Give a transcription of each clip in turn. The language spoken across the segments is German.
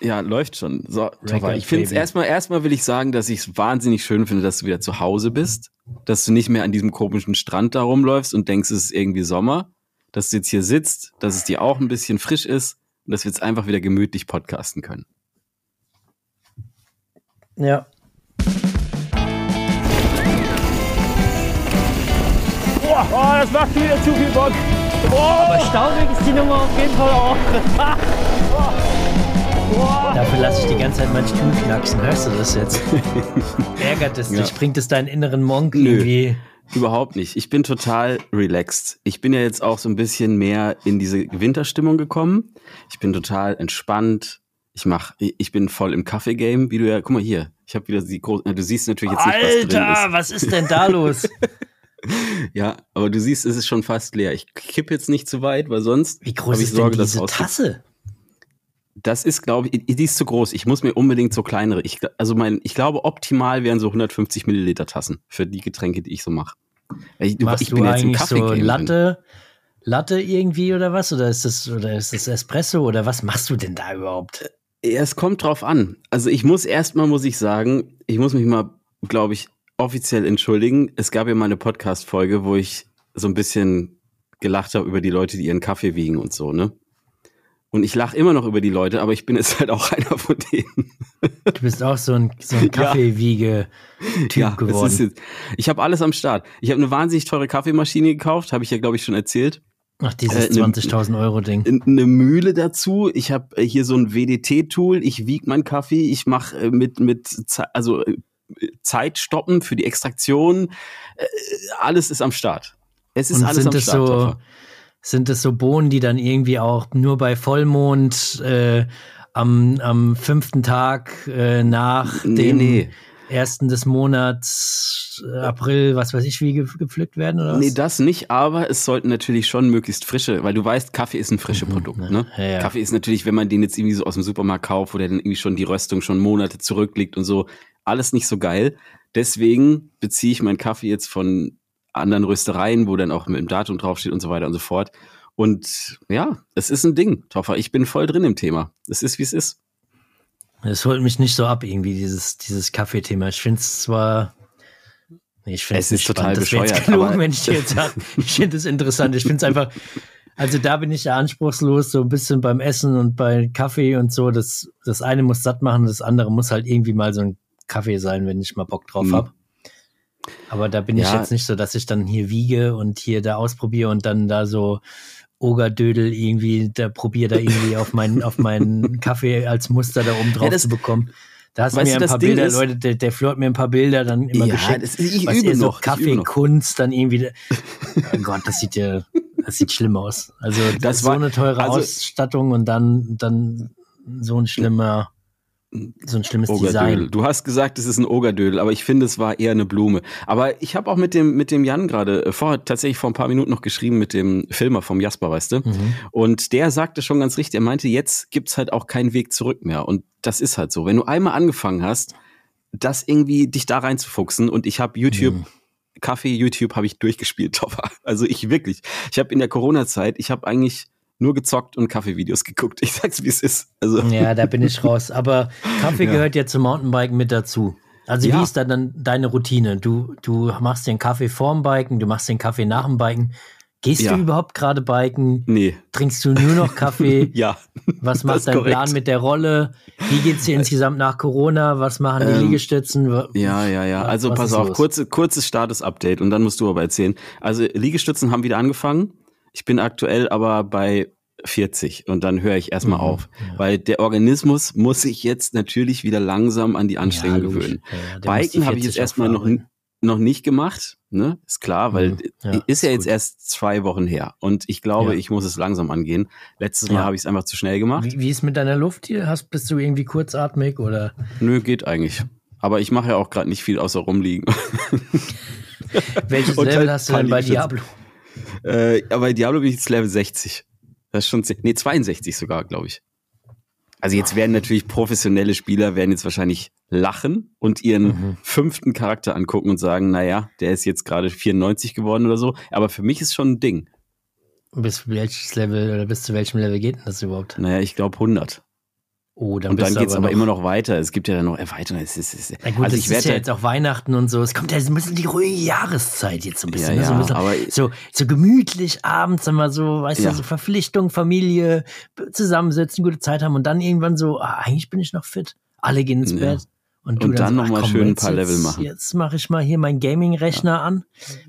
Ja, läuft schon. So, Toffer, ich finde es erstmal, erstmal will ich sagen, dass ich es wahnsinnig schön finde, dass du wieder zu Hause bist, dass du nicht mehr an diesem komischen Strand da rumläufst und denkst, es ist irgendwie Sommer, dass du jetzt hier sitzt, dass es dir auch ein bisschen frisch ist und dass wir jetzt einfach wieder gemütlich podcasten können. Ja. Boah, oh, das macht wieder zu viel Bock. Boah. Aber staurig ist die Nummer auf jeden Fall auch. Dafür lasse ich die ganze Zeit meinen Stuhl knacksen. Hörst du das jetzt? Ärgert es dich? Bringt es deinen inneren Monk Nö, irgendwie? Überhaupt nicht. Ich bin total relaxed. Ich bin ja jetzt auch so ein bisschen mehr in diese Winterstimmung gekommen. Ich bin total entspannt. Ich mach, ich bin voll im Kaffee-Game, wie du ja, guck mal hier. Ich habe wieder die große, du siehst natürlich jetzt Alter, nicht, was drin ist. Alter, was ist denn da los? ja, aber du siehst, es ist schon fast leer. Ich kipp jetzt nicht zu weit, weil sonst. Wie groß ist Sorge, denn diese Tasse? Das ist, glaube ich, die ist zu groß. Ich muss mir unbedingt so kleinere. Ich, also mein, ich glaube, optimal wären so 150 Milliliter Tassen für die Getränke, die ich so mache. Ich, Machst ich du bin eigentlich jetzt so Latte, Latte irgendwie oder was? Oder ist das, oder ist das Espresso oder was machst du denn da überhaupt? Es kommt drauf an. Also ich muss erstmal, muss ich sagen, ich muss mich mal, glaube ich, offiziell entschuldigen. Es gab ja mal eine Podcast-Folge, wo ich so ein bisschen gelacht habe über die Leute, die ihren Kaffee wiegen und so, ne? Und ich lache immer noch über die Leute, aber ich bin jetzt halt auch einer von denen. Du bist auch so ein, so ein Kaffeewiege-Typ ja, geworden. Jetzt, ich habe alles am Start. Ich habe eine wahnsinnig teure Kaffeemaschine gekauft, habe ich ja, glaube ich, schon erzählt. Ach, dieses äh, 20.000 Euro Ding. Eine Mühle dazu. Ich habe äh, hier so ein WDT-Tool. Ich wiege meinen Kaffee. Ich mache äh, mit, mit, also äh, Zeit stoppen für die Extraktion. Alles ist am Start. Es ist Und alles am Start. So, sind es so Bohnen, die dann irgendwie auch nur bei Vollmond äh, am, am fünften Tag äh, nach nee, dem nee. ersten des Monats, äh, April, was weiß ich, wie gepflückt werden? Oder was? Nee, das nicht, aber es sollten natürlich schon möglichst frische, weil du weißt, Kaffee ist ein frisches mhm, Produkt. Ne? Ja, ja. Kaffee ist natürlich, wenn man den jetzt irgendwie so aus dem Supermarkt kauft, wo der dann irgendwie schon die Röstung schon Monate zurückliegt und so, alles nicht so geil. Deswegen beziehe ich meinen Kaffee jetzt von anderen Röstereien, wo dann auch mit dem Datum draufsteht und so weiter und so fort. Und ja, es ist ein Ding, Toffer. Ich bin voll drin im Thema. Es ist, wie es ist. Es holt mich nicht so ab, irgendwie, dieses, dieses Kaffeethema. Ich finde es zwar. Nee, ich finde es ist total spannend. bescheuert. Gelogen, wenn ich dir jetzt sage, ich finde es interessant. Ich finde es einfach, also da bin ich ja anspruchslos, so ein bisschen beim Essen und bei Kaffee und so. Das, das eine muss satt machen, das andere muss halt irgendwie mal so ein Kaffee sein, wenn ich mal Bock drauf mhm. habe. Aber da bin ja. ich jetzt nicht so, dass ich dann hier wiege und hier da ausprobiere und dann da so Ogerdödel irgendwie, da probiere da irgendwie auf meinen, auf meinen Kaffee als Muster da oben drauf ja, das, zu bekommen. Da hast du mir ein paar Bilder, ist, Leute, der, der Flo mir ein paar Bilder dann immer ja, geschickt. Das, ich was übe noch. Kaffeekunst dann irgendwie. oh Gott, das sieht ja, das sieht schlimm aus. Also das so war, eine teure also, Ausstattung und dann, dann so ein schlimmer so ein schlimmes Ogerdödel. Design. Du hast gesagt, es ist ein Ogerdödel, aber ich finde, es war eher eine Blume. Aber ich habe auch mit dem mit dem Jan gerade äh, vor tatsächlich vor ein paar Minuten noch geschrieben mit dem Filmer vom Jasper, weißt du? Mhm. Und der sagte schon ganz richtig, er meinte, jetzt gibt's halt auch keinen Weg zurück mehr und das ist halt so. Wenn du einmal angefangen hast, das irgendwie dich da reinzufuchsen und ich habe YouTube mhm. Kaffee YouTube habe ich durchgespielt, Topper. Also ich wirklich. Ich habe in der Corona Zeit, ich habe eigentlich nur gezockt und Kaffeevideos geguckt. Ich sag's, wie es ist. Also. Ja, da bin ich raus. Aber Kaffee ja. gehört ja zum Mountainbiken mit dazu. Also ja. wie ist da dann deine Routine? Du, du machst den Kaffee vorm Biken, du machst den Kaffee nach dem Biken. Gehst ja. du überhaupt gerade biken? Nee. Trinkst du nur noch Kaffee? ja. Was macht dein korrekt. Plan mit der Rolle? Wie geht's dir insgesamt nach Corona? Was machen die ähm, Liegestützen? Ja, ja, ja. Also Was pass auf, kurze, kurzes Status-Update und dann musst du aber erzählen. Also Liegestützen haben wieder angefangen. Ich bin aktuell aber bei 40 und dann höre ich erstmal mhm, auf, ja. weil der Organismus muss sich jetzt natürlich wieder langsam an die Anstrengung ja, gewöhnen. Ja, Biken habe ich jetzt erstmal noch, noch nicht gemacht, ne? Ist klar, weil mhm, ist ja jetzt gut. erst zwei Wochen her und ich glaube, ich muss es langsam angehen. Letztes Mal habe ich es einfach zu schnell gemacht. Wie, wie ist mit deiner Luft hier? Hast bist du irgendwie kurzatmig oder? Nö, geht eigentlich. Aber ich mache ja auch gerade nicht viel außer rumliegen. Welches Level halt hast du denn bei Diablo? Äh, aber Diablo bin ich jetzt Level 60. Das ist schon, nee, 62 sogar, glaube ich. Also jetzt werden natürlich professionelle Spieler werden jetzt wahrscheinlich lachen und ihren mhm. fünften Charakter angucken und sagen, naja, der ist jetzt gerade 94 geworden oder so. Aber für mich ist schon ein Ding. Bis welches Level oder bis zu welchem Level geht denn das überhaupt? Naja, ich glaube 100. Oh, dann und dann geht es aber, aber immer noch weiter. Es gibt ja dann noch Erweiterungen. Es ist, es ist, Na gut, also ich ist ja jetzt auch Weihnachten und so. Es kommt ja ein bisschen die ruhige Jahreszeit jetzt so ein bisschen. Ja, ne? so, ein bisschen aber, so, so gemütlich abends immer so, weißt ja. du, so Verpflichtung, Familie, zusammensetzen, gute Zeit haben und dann irgendwann so, ah, eigentlich bin ich noch fit. Alle gehen ins ja. Bett. Und, und dann, dann so, nochmal schön ein paar jetzt, Level machen. Jetzt mache ich mal hier meinen Gaming-Rechner an.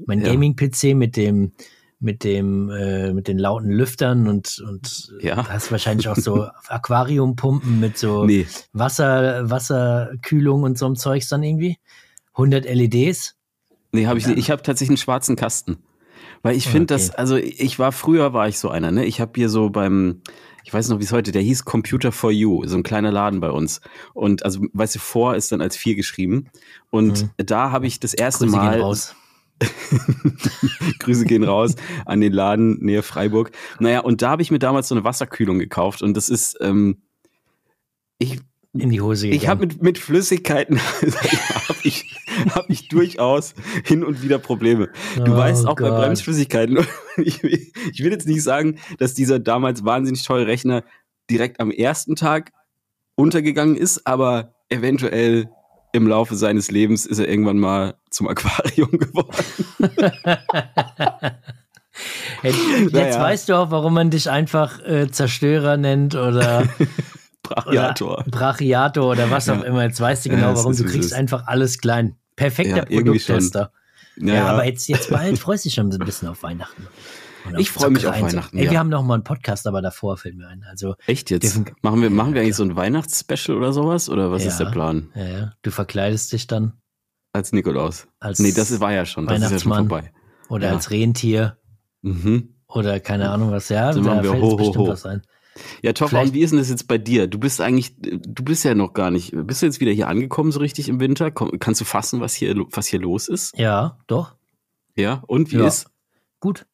Mein Gaming-PC mit dem mit dem äh, mit den lauten Lüftern und und ja. hast wahrscheinlich auch so Aquariumpumpen mit so nee. Wasser Wasserkühlung und so einem Zeugs dann irgendwie 100 LEDs. Nee, habe ich nicht. Ich habe tatsächlich einen schwarzen Kasten. Weil ich finde okay. das, also ich war früher war ich so einer, ne? Ich habe hier so beim ich weiß noch, wie es heute, der hieß Computer for You, so ein kleiner Laden bei uns. Und also, weißt du, vor ist dann als vier geschrieben. Und mhm. da habe ich das erste Grüße Mal. Grüße gehen raus an den Laden nähe Freiburg. Naja, und da habe ich mir damals so eine Wasserkühlung gekauft und das ist, ähm, ich in die Hose gegangen. Ich habe mit, mit Flüssigkeiten habe ich, hab ich durchaus hin und wieder Probleme. Du oh weißt auch Gott. bei Bremsflüssigkeiten, ich, ich will jetzt nicht sagen, dass dieser damals wahnsinnig teure Rechner direkt am ersten Tag untergegangen ist, aber eventuell im Laufe seines Lebens ist er irgendwann mal zum Aquarium geworden. jetzt, jetzt naja. weißt du auch, warum man dich einfach äh, Zerstörer nennt oder Brachiator. Oder Brachiator oder was auch ja. immer. Jetzt weißt du genau, ja, warum. Du kriegst einfach alles klein. Perfekter ja, Produkttester. Ja, ja, aber jetzt, jetzt bald freust du dich schon ein bisschen auf Weihnachten. Ich freue mich auf Weihnachten. Ey, wir haben noch mal einen Podcast, aber davor fällt mir ein. Also echt jetzt? Machen wir, machen wir eigentlich so ein Weihnachtsspecial oder sowas? Oder was ist der Plan? Ja, ja. Du verkleidest dich dann als Nikolaus. Als nee, das war ja schon. Das ist ja schon vorbei. Oder als Rentier. Mhm. Oder keine Ahnung was. Ja, so da fällt ho, bestimmt ho. was ein. Ja, Toffa, und wie ist denn das jetzt bei dir? Du bist eigentlich, du bist ja noch gar nicht, bist du jetzt wieder hier angekommen so richtig im Winter? Komm, kannst du fassen, was hier, was hier los ist? Ja, doch. Ja, und wie ja. ist? Gut.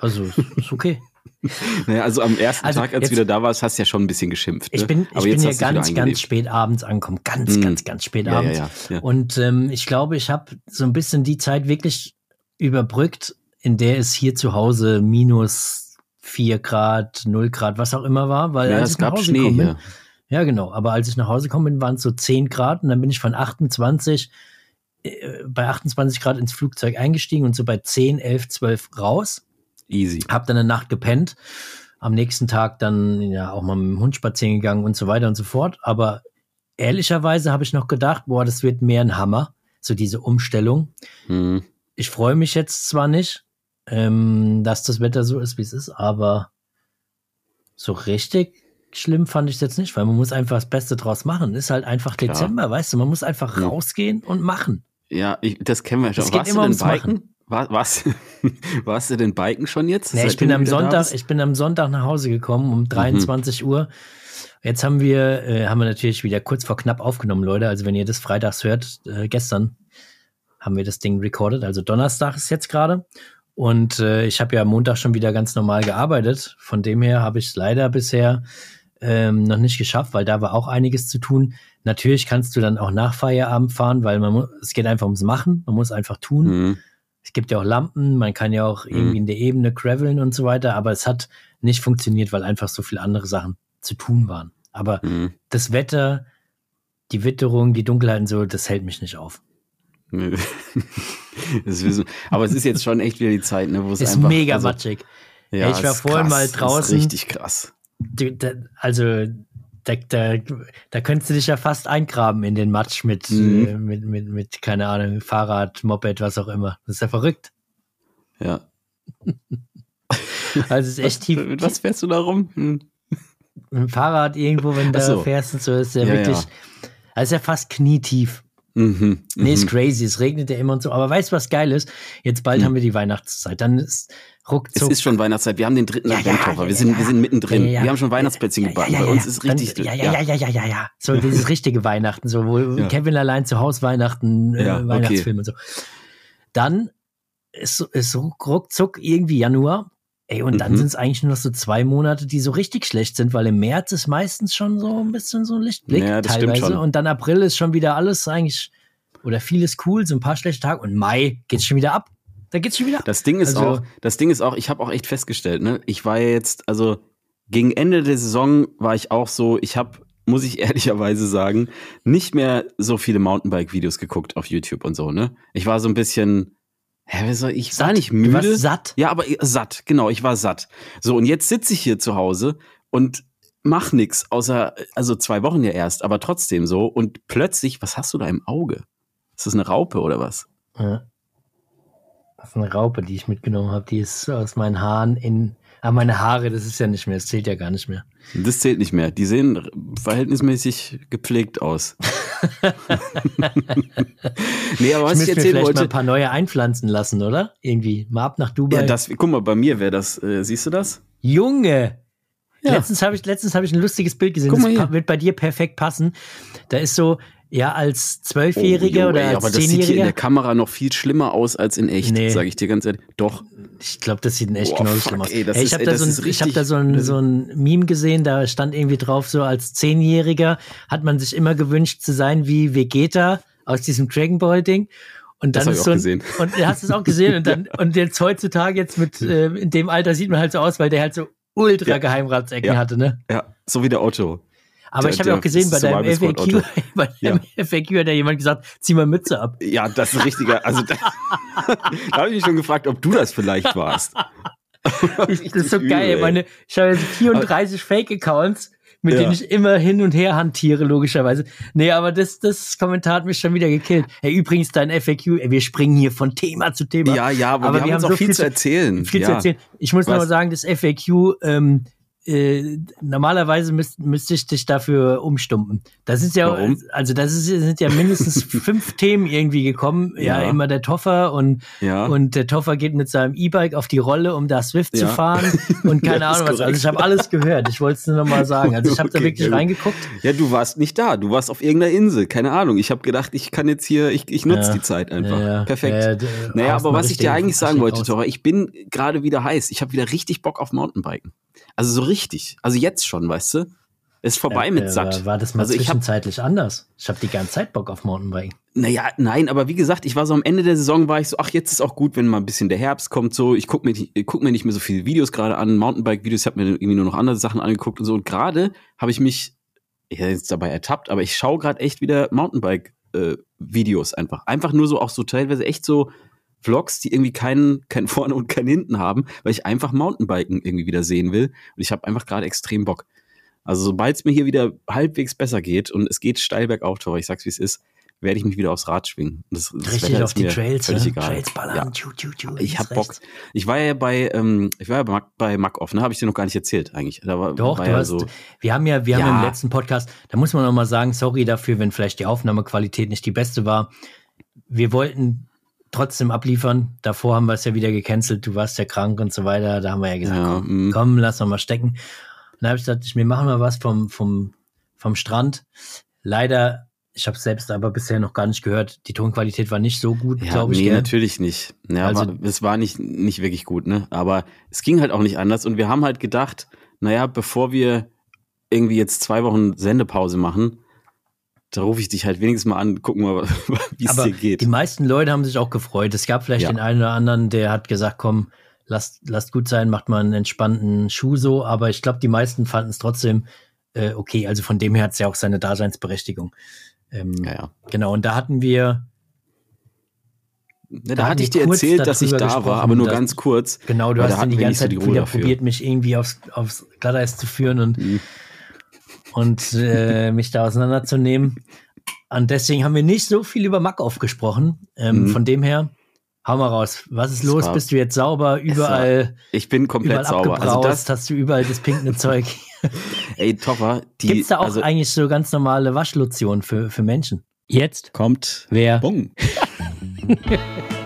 Also, ist okay. naja, also am ersten also Tag, als du wieder da warst, hast du ja schon ein bisschen geschimpft. Ne? Ich bin, ich bin ja ganz, ganz spät abends angekommen. Ganz, mm. ganz, ganz spät ja, abends. Ja, ja, und ähm, ich glaube, ich habe so ein bisschen die Zeit wirklich überbrückt, in der es hier zu Hause minus 4 Grad, 0 Grad, was auch immer war, weil ja, als es ich nach gab Hause Schnee ja genau, aber als ich nach Hause gekommen bin, waren es so 10 Grad und dann bin ich von 28 äh, bei 28 Grad ins Flugzeug eingestiegen und so bei 10, 11, 12 raus. Easy. Hab dann eine Nacht gepennt. Am nächsten Tag dann ja auch mal mit dem Hund spazieren gegangen und so weiter und so fort. Aber ehrlicherweise habe ich noch gedacht, boah, das wird mehr ein Hammer, so diese Umstellung. Hm. Ich freue mich jetzt zwar nicht, ähm, dass das Wetter so ist, wie es ist, aber so richtig schlimm fand ich es jetzt nicht, weil man muss einfach das Beste draus machen. Ist halt einfach Klar. Dezember, weißt du, man muss einfach rausgehen und machen. Ja, ich, das kennen wir schon. Es geht Warst immer ums Biken? Machen. War, warst, warst du denn Biken schon jetzt? Nee, ich bin am Sonntag, ich bin am Sonntag nach Hause gekommen um 23 mhm. Uhr. Jetzt haben wir, äh, haben wir natürlich wieder kurz vor knapp aufgenommen, Leute. Also wenn ihr das freitags hört, äh, gestern haben wir das Ding recorded. Also Donnerstag ist jetzt gerade. Und äh, ich habe ja am Montag schon wieder ganz normal gearbeitet. Von dem her habe ich es leider bisher ähm, noch nicht geschafft, weil da war auch einiges zu tun. Natürlich kannst du dann auch nach Feierabend fahren, weil man es geht einfach ums Machen. Man muss einfach tun. Mhm. Es gibt ja auch Lampen, man kann ja auch mhm. irgendwie in der Ebene graveln und so weiter, aber es hat nicht funktioniert, weil einfach so viele andere Sachen zu tun waren. Aber mhm. das Wetter, die Witterung, die Dunkelheit und so, das hält mich nicht auf. aber es ist jetzt schon echt wieder die Zeit, ne, wo es ist einfach, mega also, matschig. Ja, ich war vorhin krass, mal draußen. Richtig krass. Also da, da, da könntest du dich ja fast eingraben in den Matsch mit, mhm. äh, mit, mit, mit, keine Ahnung, Fahrrad, Moped, was auch immer. Das ist ja verrückt. Ja. also es ist echt tief. Mit was fährst du da rum? Hm. Mit dem Fahrrad irgendwo, wenn du so. fährst und so, ist ja, ja wirklich, ja. also ist ja fast knietief. Mhm, nee, ist mhm. crazy. Es regnet ja immer und so. Aber weißt du, was geil ist? Jetzt bald mhm. haben wir die Weihnachtszeit. Dann ist ruckzuck. Es ist schon Weihnachtszeit. Wir haben den dritten ja, Adventkoffer. Ja, wir, sind, wir sind mittendrin. Wir haben schon Weihnachtsplätzchen gebacken. Bei uns ist richtig. Dann, ja, ja, ja, ja, ja, ja, ja. So dieses richtige Weihnachten. So, wo Kevin allein zu Hause Weihnachten, äh, Weihnachtsfilm okay. und so. Dann ist, ist ruckzuck irgendwie Januar. Ey, und dann mhm. sind es eigentlich nur noch so zwei Monate, die so richtig schlecht sind, weil im März ist meistens schon so ein bisschen so ein Lichtblick ja, teilweise. Und dann April ist schon wieder alles eigentlich oder vieles cool, so ein paar schlechte Tage und Mai geht's schon wieder ab. Da geht's schon wieder ab. Das Ding ist also, auch, das Ding ist auch, ich habe auch echt festgestellt, ne, ich war ja jetzt, also gegen Ende der Saison war ich auch so, ich habe, muss ich ehrlicherweise sagen, nicht mehr so viele Mountainbike-Videos geguckt auf YouTube und so, ne? Ich war so ein bisschen, hä, soll, ich satt. war nicht müde. Du satt? Ja, aber satt, genau, ich war satt. So, und jetzt sitze ich hier zu Hause und mach nix, außer, also zwei Wochen ja erst, aber trotzdem so. Und plötzlich, was hast du da im Auge? Ist das eine Raupe oder was? Ja. Das ist eine Raupe, die ich mitgenommen habe. Die ist aus meinen Haaren in ah, meine Haare, das ist ja nicht mehr, das zählt ja gar nicht mehr. Das zählt nicht mehr. Die sehen verhältnismäßig gepflegt aus. nee, aber was ich, ich erzählen vielleicht wollte. mal ein paar neue einpflanzen lassen, oder? Irgendwie. Mal ab nach Dubai. Ja, das, guck mal, bei mir wäre das, äh, siehst du das? Junge! Ja. Letztens habe ich, letztens hab ich ein lustiges Bild gesehen. Das wird bei dir perfekt passen. Da ist so, ja, als Zwölfjähriger oh, oder als Aber das sieht hier in der Kamera noch viel schlimmer aus als in echt, nee. sage ich dir ganz ehrlich. Doch. Ich glaube, das sieht in echt genauso schlimm aus. Ey, ey, ich habe da, so ein, ich hab da so ein, so ein Meme gesehen, da stand irgendwie drauf, so als Zehnjähriger hat man sich immer gewünscht zu sein wie Vegeta aus diesem Dragon Ball Ding. Und dann das ist so ein, gesehen. und du hast es auch gesehen und dann und jetzt heutzutage jetzt mit äh, in dem Alter sieht man halt so aus, weil der halt so ultra ja. Geheimratsecken ja. hatte, ne? Ja, so wie der Otto. Aber der, ich habe ja auch gesehen, bei deinem FAQ, bei deinem ja. FAQ hat ja jemand gesagt, zieh mal Mütze ab. Ja, das ist ein richtiger, also da, da habe ich mich schon gefragt, ob du das vielleicht warst. das ist so übel, geil. Ey. Meine, ich habe 34 Fake-Accounts, mit ja. denen ich immer hin und her hantiere, logischerweise. Nee, aber das, das Kommentar hat mich schon wieder gekillt. Hey, übrigens, dein FAQ, ey, wir springen hier von Thema zu Thema. Ja, ja, aber, aber wir, wir, haben, haben so viel, viel zu erzählen. Viel ja. zu erzählen. Ich muss noch mal sagen, das FAQ, ähm, äh, normalerweise müsste müsst ich dich dafür umstumpen. Das ist ja, Warum? also das ist, sind ja mindestens fünf Themen irgendwie gekommen. Ja, ja, immer der Toffer und, ja. und der Toffer geht mit seinem E-Bike auf die Rolle, um da Swift ja. zu fahren und keine Ahnung was. Also ich habe alles gehört. Ich wollte es nur noch mal sagen. Also ich habe okay, da wirklich reingeguckt. Ja, du warst nicht da. Du warst auf irgendeiner Insel. Keine Ahnung. Ich habe gedacht, ich kann jetzt hier, ich, ich nutze die Zeit einfach. Perfekt. naja, aber was ich dir eigentlich sagen wollte, Toffer, ich bin gerade wieder heiß. Ich habe wieder richtig Bock auf Mountainbiken. Also so richtig. Also jetzt schon, weißt du? Ist vorbei äh, mit äh, satt. War das mal also zwischenzeitlich ich hab, anders? Ich habe die ganze Zeit Bock auf Mountainbiken. Naja, nein, aber wie gesagt, ich war so am Ende der Saison, war ich so, ach, jetzt ist auch gut, wenn mal ein bisschen der Herbst kommt, so. Ich gucke mir, guck mir nicht mehr so viele Videos gerade an, Mountainbike-Videos, ich habe mir irgendwie nur noch andere Sachen angeguckt und so. Und gerade habe ich mich ja, jetzt dabei ertappt, aber ich schaue gerade echt wieder Mountainbike-Videos äh, einfach. Einfach nur so, auch so teilweise echt so Vlogs, die irgendwie keinen kein vorne und kein hinten haben, weil ich einfach Mountainbiken irgendwie wieder sehen will. Und ich habe einfach gerade extrem Bock. Also sobald es mir hier wieder halbwegs besser geht und es geht steil bergauf, Tor, ich sag's wie es ist, werde ich mich wieder aufs Rad schwingen. Das, das Richtig Wetter auf die Trails, völlig ne? egal. Trails ballern, ja. tschu, tschu, tschu, ich hab Bock. Ich war ja bei, ähm, ich war ja bei, bei Mac Off, ne? Habe ich dir noch gar nicht erzählt eigentlich. Da war, Doch, war du ja hast, so, wir haben ja, wir ja. haben im letzten Podcast, da muss man noch mal sagen, sorry dafür, wenn vielleicht die Aufnahmequalität nicht die beste war. Wir wollten trotzdem abliefern. Davor haben wir es ja wieder gecancelt, du warst ja krank und so weiter. Da haben wir ja gesagt, ja, komm, mm. komm, lass noch mal stecken. Und da habe ich gesagt, wir machen mal was vom, vom, vom Strand. Leider, ich habe es selbst aber bisher noch gar nicht gehört. Die Tonqualität war nicht so gut, ja, glaube ich. Nee, gell? natürlich nicht. Ja, also, war, es war nicht, nicht wirklich gut, ne? Aber es ging halt auch nicht anders. Und wir haben halt gedacht, naja, bevor wir irgendwie jetzt zwei Wochen Sendepause machen, da rufe ich dich halt wenigstens mal an, gucken mal, wie es dir geht. Die meisten Leute haben sich auch gefreut. Es gab vielleicht ja. den einen oder anderen, der hat gesagt, komm, lasst, lasst gut sein, macht mal einen entspannten Schuh so, aber ich glaube, die meisten fanden es trotzdem äh, okay. Also von dem her hat es ja auch seine Daseinsberechtigung. Ähm, ja, ja. Genau, und da hatten wir. Da, da hatte ich dir erzählt, dass ich da war, aber nur dass, ganz kurz. Genau, du hast dann die ganze Zeit wieder probiert, mich irgendwie aufs, aufs Glatteis zu führen und mhm und äh, mich da auseinanderzunehmen. Und deswegen haben wir nicht so viel über Makov gesprochen. Ähm, mhm. Von dem her, hau mal raus. Was ist los? Bist du jetzt sauber? Überall. Ich bin komplett sauber. Also das hast du überall das pinkende Zeug. Ey, Topper. Gibt es da auch also, eigentlich so ganz normale Waschlotion für, für Menschen? Jetzt kommt wer? Bung.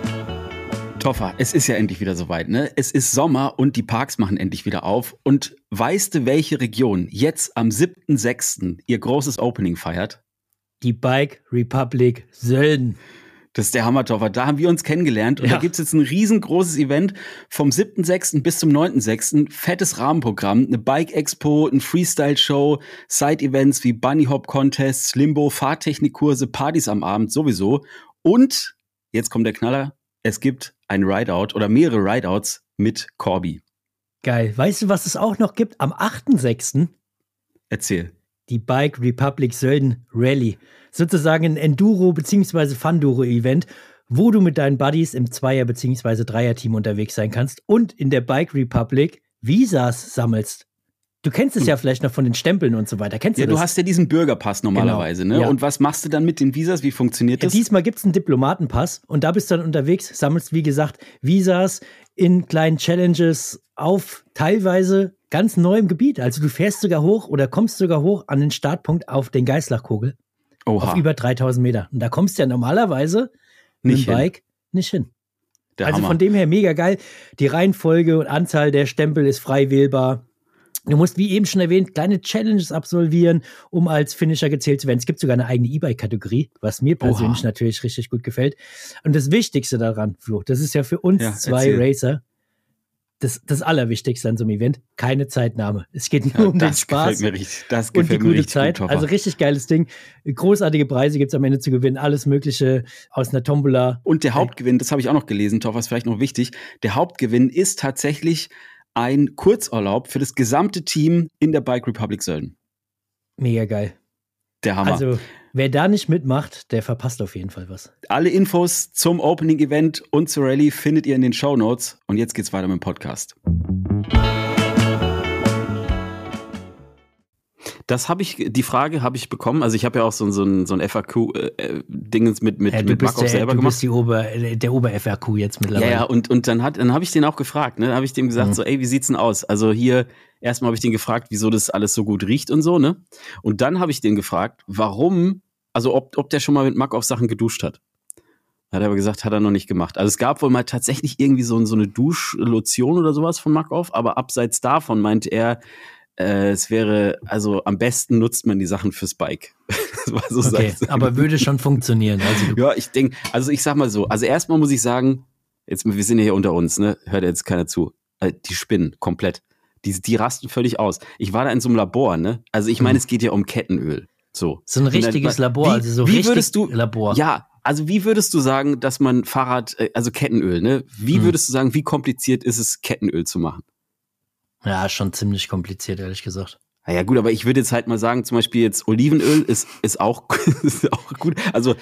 Toffer, es ist ja endlich wieder soweit, ne? Es ist Sommer und die Parks machen endlich wieder auf. Und weißt du, welche Region jetzt am 7.6. ihr großes Opening feiert? Die Bike Republic Sölden. Das ist der Hammer, Toffer. Da haben wir uns kennengelernt und ja. da gibt's jetzt ein riesengroßes Event vom 7.6. bis zum 9.6. Fettes Rahmenprogramm, eine Bike-Expo, ein Freestyle-Show, Side-Events wie Bunny Hop Contests, Limbo, Fahrtechnikkurse, Partys am Abend sowieso. Und, jetzt kommt der Knaller, es gibt ein Rideout oder mehrere Rideouts mit Corby. Geil. Weißt du, was es auch noch gibt? Am 8.6. Erzähl. Die Bike Republic Sölden Rally. Sozusagen ein Enduro- bzw. Funduro-Event, wo du mit deinen Buddies im Zweier- bzw. Dreier-Team unterwegs sein kannst und in der Bike Republic Visas sammelst. Du kennst es hm. ja vielleicht noch von den Stempeln und so weiter. Kennst ja, du das? du hast ja diesen Bürgerpass normalerweise, genau. ne? Ja. Und was machst du dann mit den Visas? Wie funktioniert das? Ja, diesmal gibt es einen Diplomatenpass und da bist du dann unterwegs, sammelst, wie gesagt, Visas in kleinen Challenges auf teilweise ganz neuem Gebiet. Also du fährst sogar hoch oder kommst sogar hoch an den Startpunkt auf den Geißlachkogel. Oha. Auf über 3000 Meter. Und da kommst du ja normalerweise nicht mit dem Bike nicht hin. Der also Hammer. von dem her mega geil. Die Reihenfolge und Anzahl der Stempel ist frei wählbar. Du musst, wie eben schon erwähnt, kleine Challenges absolvieren, um als Finisher gezählt zu werden. Es gibt sogar eine eigene E-Bike-Kategorie, was mir persönlich Oha. natürlich richtig gut gefällt. Und das Wichtigste daran, Flo, das ist ja für uns ja, zwei erzähl. Racer, das, das Allerwichtigste an so einem Event, keine Zeitnahme. Es geht nur ja, um den Spaß richtig, das und die gute Zeit. Gut, also richtig geiles Ding. Großartige Preise gibt es am Ende zu gewinnen. Alles Mögliche aus einer Tombola. Und der Hauptgewinn, das habe ich auch noch gelesen, Toffer, ist vielleicht noch wichtig. Der Hauptgewinn ist tatsächlich ein Kurzurlaub für das gesamte Team in der Bike Republic Sölden. Mega geil. Der Hammer. Also, wer da nicht mitmacht, der verpasst auf jeden Fall was. Alle Infos zum Opening Event und zur Rallye findet ihr in den Show Notes. Und jetzt geht's weiter mit dem Podcast. Das habe ich, die Frage habe ich bekommen. Also ich habe ja auch so, so ein, so ein FAQ-Dingens äh, mit, mit, ja, mit Markov der, selber du gemacht. Du bist Ober, der Ober-FAQ jetzt mittlerweile. Ja, ja, und, und dann, hat, dann habe ich den auch gefragt. Ne? Dann habe ich dem gesagt, mhm. so, ey, wie sieht's denn aus? Also hier, erstmal habe ich den gefragt, wieso das alles so gut riecht und so, ne? Und dann habe ich den gefragt, warum, also ob, ob der schon mal mit Markov Sachen geduscht hat. Hat er aber gesagt, hat er noch nicht gemacht. Also es gab wohl mal tatsächlich irgendwie so, so eine Duschlotion oder sowas von Markov, aber abseits davon meinte er, äh, es wäre, also am besten nutzt man die Sachen fürs Bike. so okay, aber würde schon funktionieren. Also ja, ich denke, also ich sag mal so, also erstmal muss ich sagen, jetzt, wir sind ja hier unter uns, ne? Hört jetzt keiner zu. Äh, die spinnen komplett. Die, die rasten völlig aus. Ich war da in so einem Labor, ne? Also ich meine, mhm. es geht ja um Kettenöl. So. So ein richtiges dann, Labor, wie, also so wie würdest du, Labor. Ja, also wie würdest du sagen, dass man Fahrrad, äh, also Kettenöl, ne? Wie mhm. würdest du sagen, wie kompliziert ist es, Kettenöl zu machen? Ja, schon ziemlich kompliziert, ehrlich gesagt. Naja, gut, aber ich würde jetzt halt mal sagen, zum Beispiel jetzt Olivenöl ist, ist, auch, ist auch gut. Also.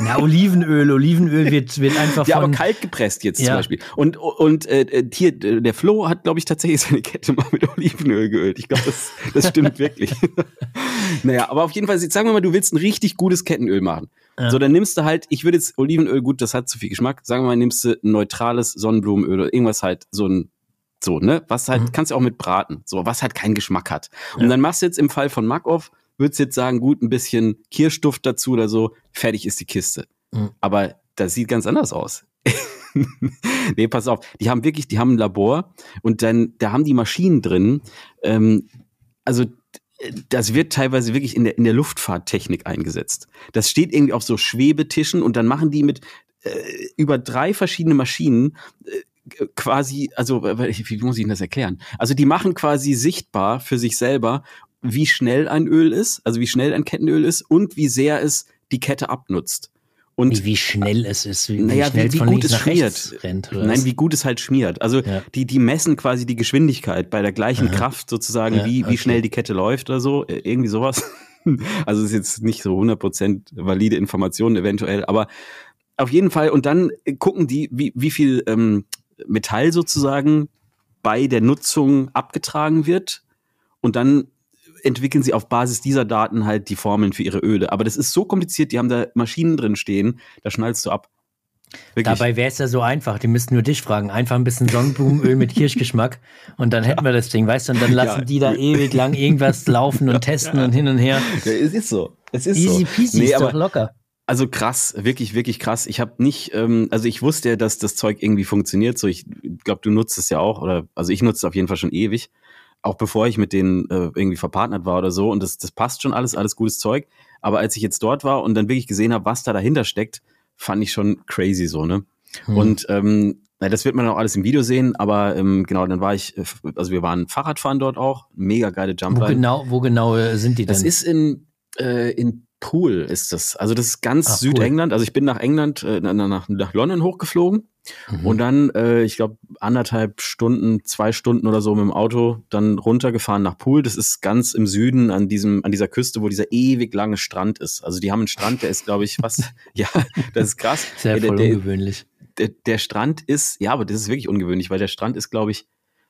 Na, Olivenöl, Olivenöl wird, wird einfach. Ja, aber kalt gepresst jetzt ja. zum Beispiel. Und, und äh, hier, der Flo hat, glaube ich, tatsächlich seine Kette mal mit Olivenöl geölt. Ich glaube, das, das stimmt wirklich. naja, aber auf jeden Fall, sagen wir mal, du willst ein richtig gutes Kettenöl machen. Ja. So, dann nimmst du halt, ich würde jetzt Olivenöl, gut, das hat zu viel Geschmack. Sagen wir mal, nimmst du ein neutrales Sonnenblumenöl oder irgendwas halt, so ein so, ne? Was halt, mhm. kannst du auch mit braten. So, was halt keinen Geschmack hat. Und ja. dann machst du jetzt im Fall von Makov, würdest jetzt sagen, gut, ein bisschen Kirschduft dazu oder so, fertig ist die Kiste. Mhm. Aber das sieht ganz anders aus. nee, pass auf, die haben wirklich, die haben ein Labor und dann, da haben die Maschinen drin. Ähm, also das wird teilweise wirklich in der, in der Luftfahrttechnik eingesetzt. Das steht irgendwie auf so Schwebetischen und dann machen die mit äh, über drei verschiedene Maschinen äh, quasi, also wie muss ich Ihnen das erklären? Also die machen quasi sichtbar für sich selber, wie schnell ein Öl ist, also wie schnell ein Kettenöl ist und wie sehr es die Kette abnutzt. Und wie, wie schnell es ist, wie, naja, wie, wie gut es schmiert. Rennt, Nein, wie gut es halt schmiert. Also ja. die, die messen quasi die Geschwindigkeit bei der gleichen Aha. Kraft sozusagen, ja, wie, wie okay. schnell die Kette läuft oder so. Äh, irgendwie sowas. Also ist jetzt nicht so 100% valide Informationen eventuell, aber auf jeden Fall. Und dann gucken die, wie, wie viel ähm, Metall sozusagen bei der Nutzung abgetragen wird und dann entwickeln sie auf Basis dieser Daten halt die Formeln für ihre Öle. Aber das ist so kompliziert, die haben da Maschinen drin stehen, da schnallst du ab. Wirklich. Dabei wäre es ja so einfach, die müssten nur dich fragen. Einfach ein bisschen Sonnenblumenöl mit Kirschgeschmack und dann hätten wir das Ding, weißt du? Und dann lassen ja. die da ewig lang irgendwas laufen und testen ja. und hin und her. Ja, es ist so. Es ist Easy peasy, nee, ist doch locker. Also krass, wirklich, wirklich krass. Ich habe nicht, ähm, also ich wusste ja, dass das Zeug irgendwie funktioniert. So, ich glaube, du nutzt es ja auch, oder also ich nutze es auf jeden Fall schon ewig, auch bevor ich mit denen äh, irgendwie verpartnert war oder so. Und das, das passt schon alles, alles gutes Zeug. Aber als ich jetzt dort war und dann wirklich gesehen habe, was da dahinter steckt, fand ich schon crazy so, ne? Hm. Und ähm, na, das wird man auch alles im Video sehen, aber ähm, genau, dann war ich, äh, also wir waren Fahrradfahren dort auch, mega geile Jumpline. Wo genau, wo genau äh, sind die denn? Das ist in Äh, in Pool ist das. Also das ist ganz Ach, Südengland. Pool. Also ich bin nach England, äh, nach, nach London hochgeflogen mhm. und dann, äh, ich glaube, anderthalb Stunden, zwei Stunden oder so mit dem Auto dann runtergefahren nach Pool. Das ist ganz im Süden an diesem, an dieser Küste, wo dieser ewig lange Strand ist. Also die haben einen Strand, der ist, glaube ich, was, ja, das ist krass. Sehr der, voll der, ungewöhnlich. Der, der Strand ist, ja, aber das ist wirklich ungewöhnlich, weil der Strand ist, glaube ich,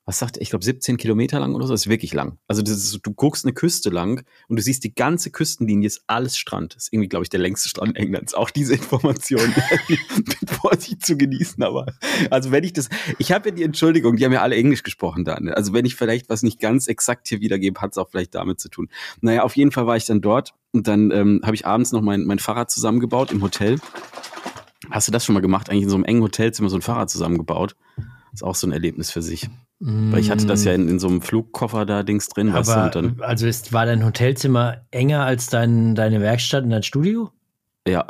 was sagt er, ich glaube 17 Kilometer lang oder so, das ist wirklich lang. Also ist, du guckst eine Küste lang und du siehst die ganze Küstenlinie ist alles Strand. Das ist irgendwie, glaube ich, der längste Strand Englands. Auch diese Information mit Vorsicht zu genießen. Aber also wenn ich das, ich habe ja die Entschuldigung, die haben ja alle Englisch gesprochen da. Ne? Also wenn ich vielleicht was nicht ganz exakt hier wiedergebe, hat es auch vielleicht damit zu tun. Naja, auf jeden Fall war ich dann dort und dann ähm, habe ich abends noch mein, mein Fahrrad zusammengebaut im Hotel. Hast du das schon mal gemacht? Eigentlich in so einem engen Hotelzimmer so ein Fahrrad zusammengebaut? ist auch so ein Erlebnis für sich. Mm. Weil ich hatte das ja in, in so einem Flugkoffer da Dings drin, Aber, weißt du, dann. Also ist, war dein Hotelzimmer enger als dein, deine Werkstatt und dein Studio? Ja.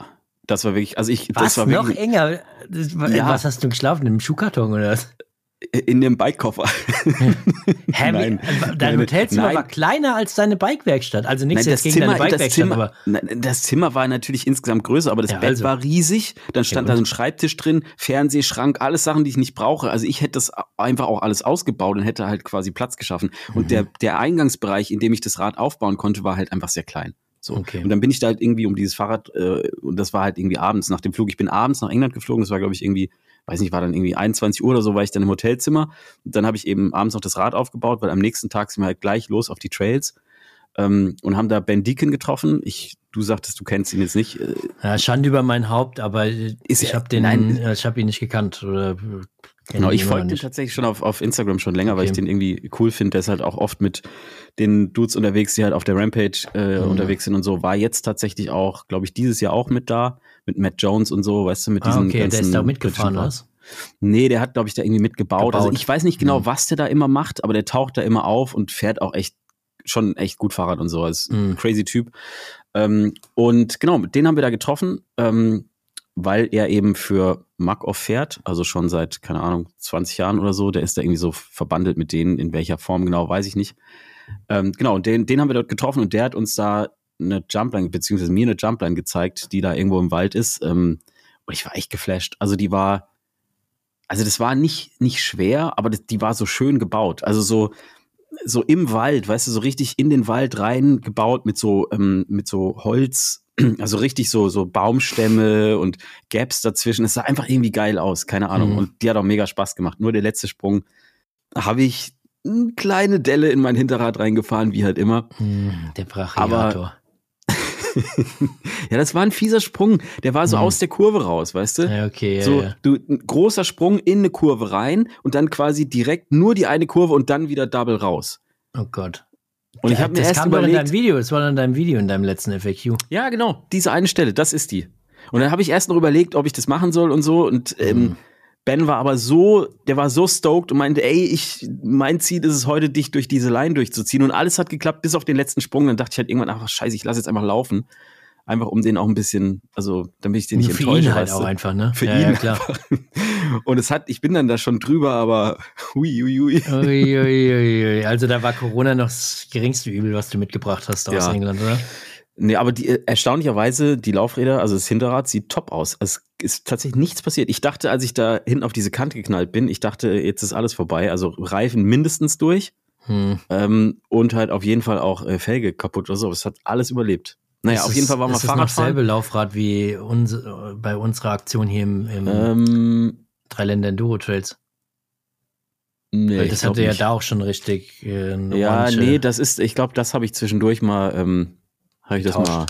Das war wirklich, also ich, was, das war noch enger? War, ja. Was hast du geschlafen? Im Schuhkarton oder was? In dem Bikekoffer. Hä, nein, dein Hotelzimmer nein. war kleiner als deine Bikewerkstatt. Also nichts nein, jetzt gegen Zimmer, deine Bikewerkstatt. Das Zimmer, nein, das Zimmer war natürlich insgesamt größer, aber das ja, Bett also. war riesig. Dann stand ja, da ein Schreibtisch drin, Fernsehschrank, alles Sachen, die ich nicht brauche. Also ich hätte das einfach auch alles ausgebaut und hätte halt quasi Platz geschaffen. Und mhm. der, der Eingangsbereich, in dem ich das Rad aufbauen konnte, war halt einfach sehr klein. So. Okay. Und dann bin ich da halt irgendwie um dieses Fahrrad, äh, und das war halt irgendwie abends nach dem Flug. Ich bin abends nach England geflogen, das war, glaube ich, irgendwie weiß nicht, war dann irgendwie 21 Uhr oder so, war ich dann im Hotelzimmer. Und dann habe ich eben abends noch das Rad aufgebaut, weil am nächsten Tag sind wir halt gleich los auf die Trails ähm, und haben da Ben Deacon getroffen. Ich, du sagtest, du kennst ihn jetzt nicht. Äh, ja, Schande über mein Haupt, aber ist ich habe den, nein, ich habe ihn nicht gekannt oder Genau, ich folge den tatsächlich schon auf, auf Instagram schon länger, okay. weil ich den irgendwie cool finde. Der ist halt auch oft mit den Dudes unterwegs, die halt auf der Rampage äh, mhm. unterwegs sind und so. War jetzt tatsächlich auch, glaube ich, dieses Jahr auch mit da, mit Matt Jones und so, weißt du, mit ah, diesen okay, ganzen. Der ist da mitgefahren, was? Nee, der hat, glaube ich, da irgendwie mitgebaut. Also Gebaut. Also ich weiß nicht genau, mhm. was der da immer macht, aber der taucht da immer auf und fährt auch echt schon echt gut Fahrrad und so. Also mhm. crazy Typ. Ähm, und genau, mit denen haben wir da getroffen. Ähm, weil er eben für Makoff fährt, also schon seit, keine Ahnung, 20 Jahren oder so. Der ist da irgendwie so verbandelt mit denen, in welcher Form genau, weiß ich nicht. Ähm, genau, und den, den haben wir dort getroffen und der hat uns da eine Jumpline, beziehungsweise mir eine Jumpline gezeigt, die da irgendwo im Wald ist. Ähm, und ich war echt geflasht. Also die war, also das war nicht, nicht schwer, aber das, die war so schön gebaut. Also so, so im Wald, weißt du, so richtig in den Wald rein gebaut mit so, ähm, mit so Holz, also richtig so, so Baumstämme und Gaps dazwischen. Es sah einfach irgendwie geil aus, keine Ahnung. Mhm. Und die hat auch mega Spaß gemacht. Nur der letzte Sprung habe ich eine kleine Delle in mein Hinterrad reingefahren, wie halt immer. Mhm, der Brachiator. ja, das war ein fieser Sprung. Der war so mhm. aus der Kurve raus, weißt du? Ja, okay. Ja, so, ja. du, ein großer Sprung in eine Kurve rein und dann quasi direkt nur die eine Kurve und dann wieder Double raus. Oh Gott. Und ich habe mir das erst kam überlegt, in deinem Video, das war in deinem Video in deinem letzten FAQ. Ja, genau, diese eine Stelle, das ist die. Und dann habe ich erst noch überlegt, ob ich das machen soll und so und ähm, mhm. Ben war aber so, der war so stoked und meinte, ey, ich, mein Ziel ist es heute, dich durch diese Line durchzuziehen. Und alles hat geklappt, bis auf den letzten Sprung. Dann dachte ich halt irgendwann, ach scheiße, ich lasse jetzt einfach laufen. Einfach um den auch ein bisschen, also damit ich den nicht für enttäusche. Ihn halt auch einfach, ne? Für ja, ihn. Ja, klar. Und es hat, ich bin dann da schon drüber, aber hui, hui, hui. Ui, ui, ui, Also da war Corona noch das geringste Übel, was du mitgebracht hast aus ja. England, oder? Nee, aber die, äh, erstaunlicherweise, die Laufräder, also das Hinterrad sieht top aus. Es ist tatsächlich nichts passiert. Ich dachte, als ich da hinten auf diese Kante geknallt bin, ich dachte, jetzt ist alles vorbei. Also Reifen mindestens durch hm. ähm, und halt auf jeden Fall auch äh, Felge kaputt oder so. Es hat alles überlebt. Naja, ist auf jeden Fall war mal Fahrradfahren. Ist dasselbe Laufrad wie uns, bei unserer Aktion hier im, im ähm, Dreiländer Enduro Trails? Nee, Weil das hatte ja da auch schon richtig. Äh, ja, Orange. nee, das ist, ich glaube, das habe ich zwischendurch mal ähm, habe ich das mal.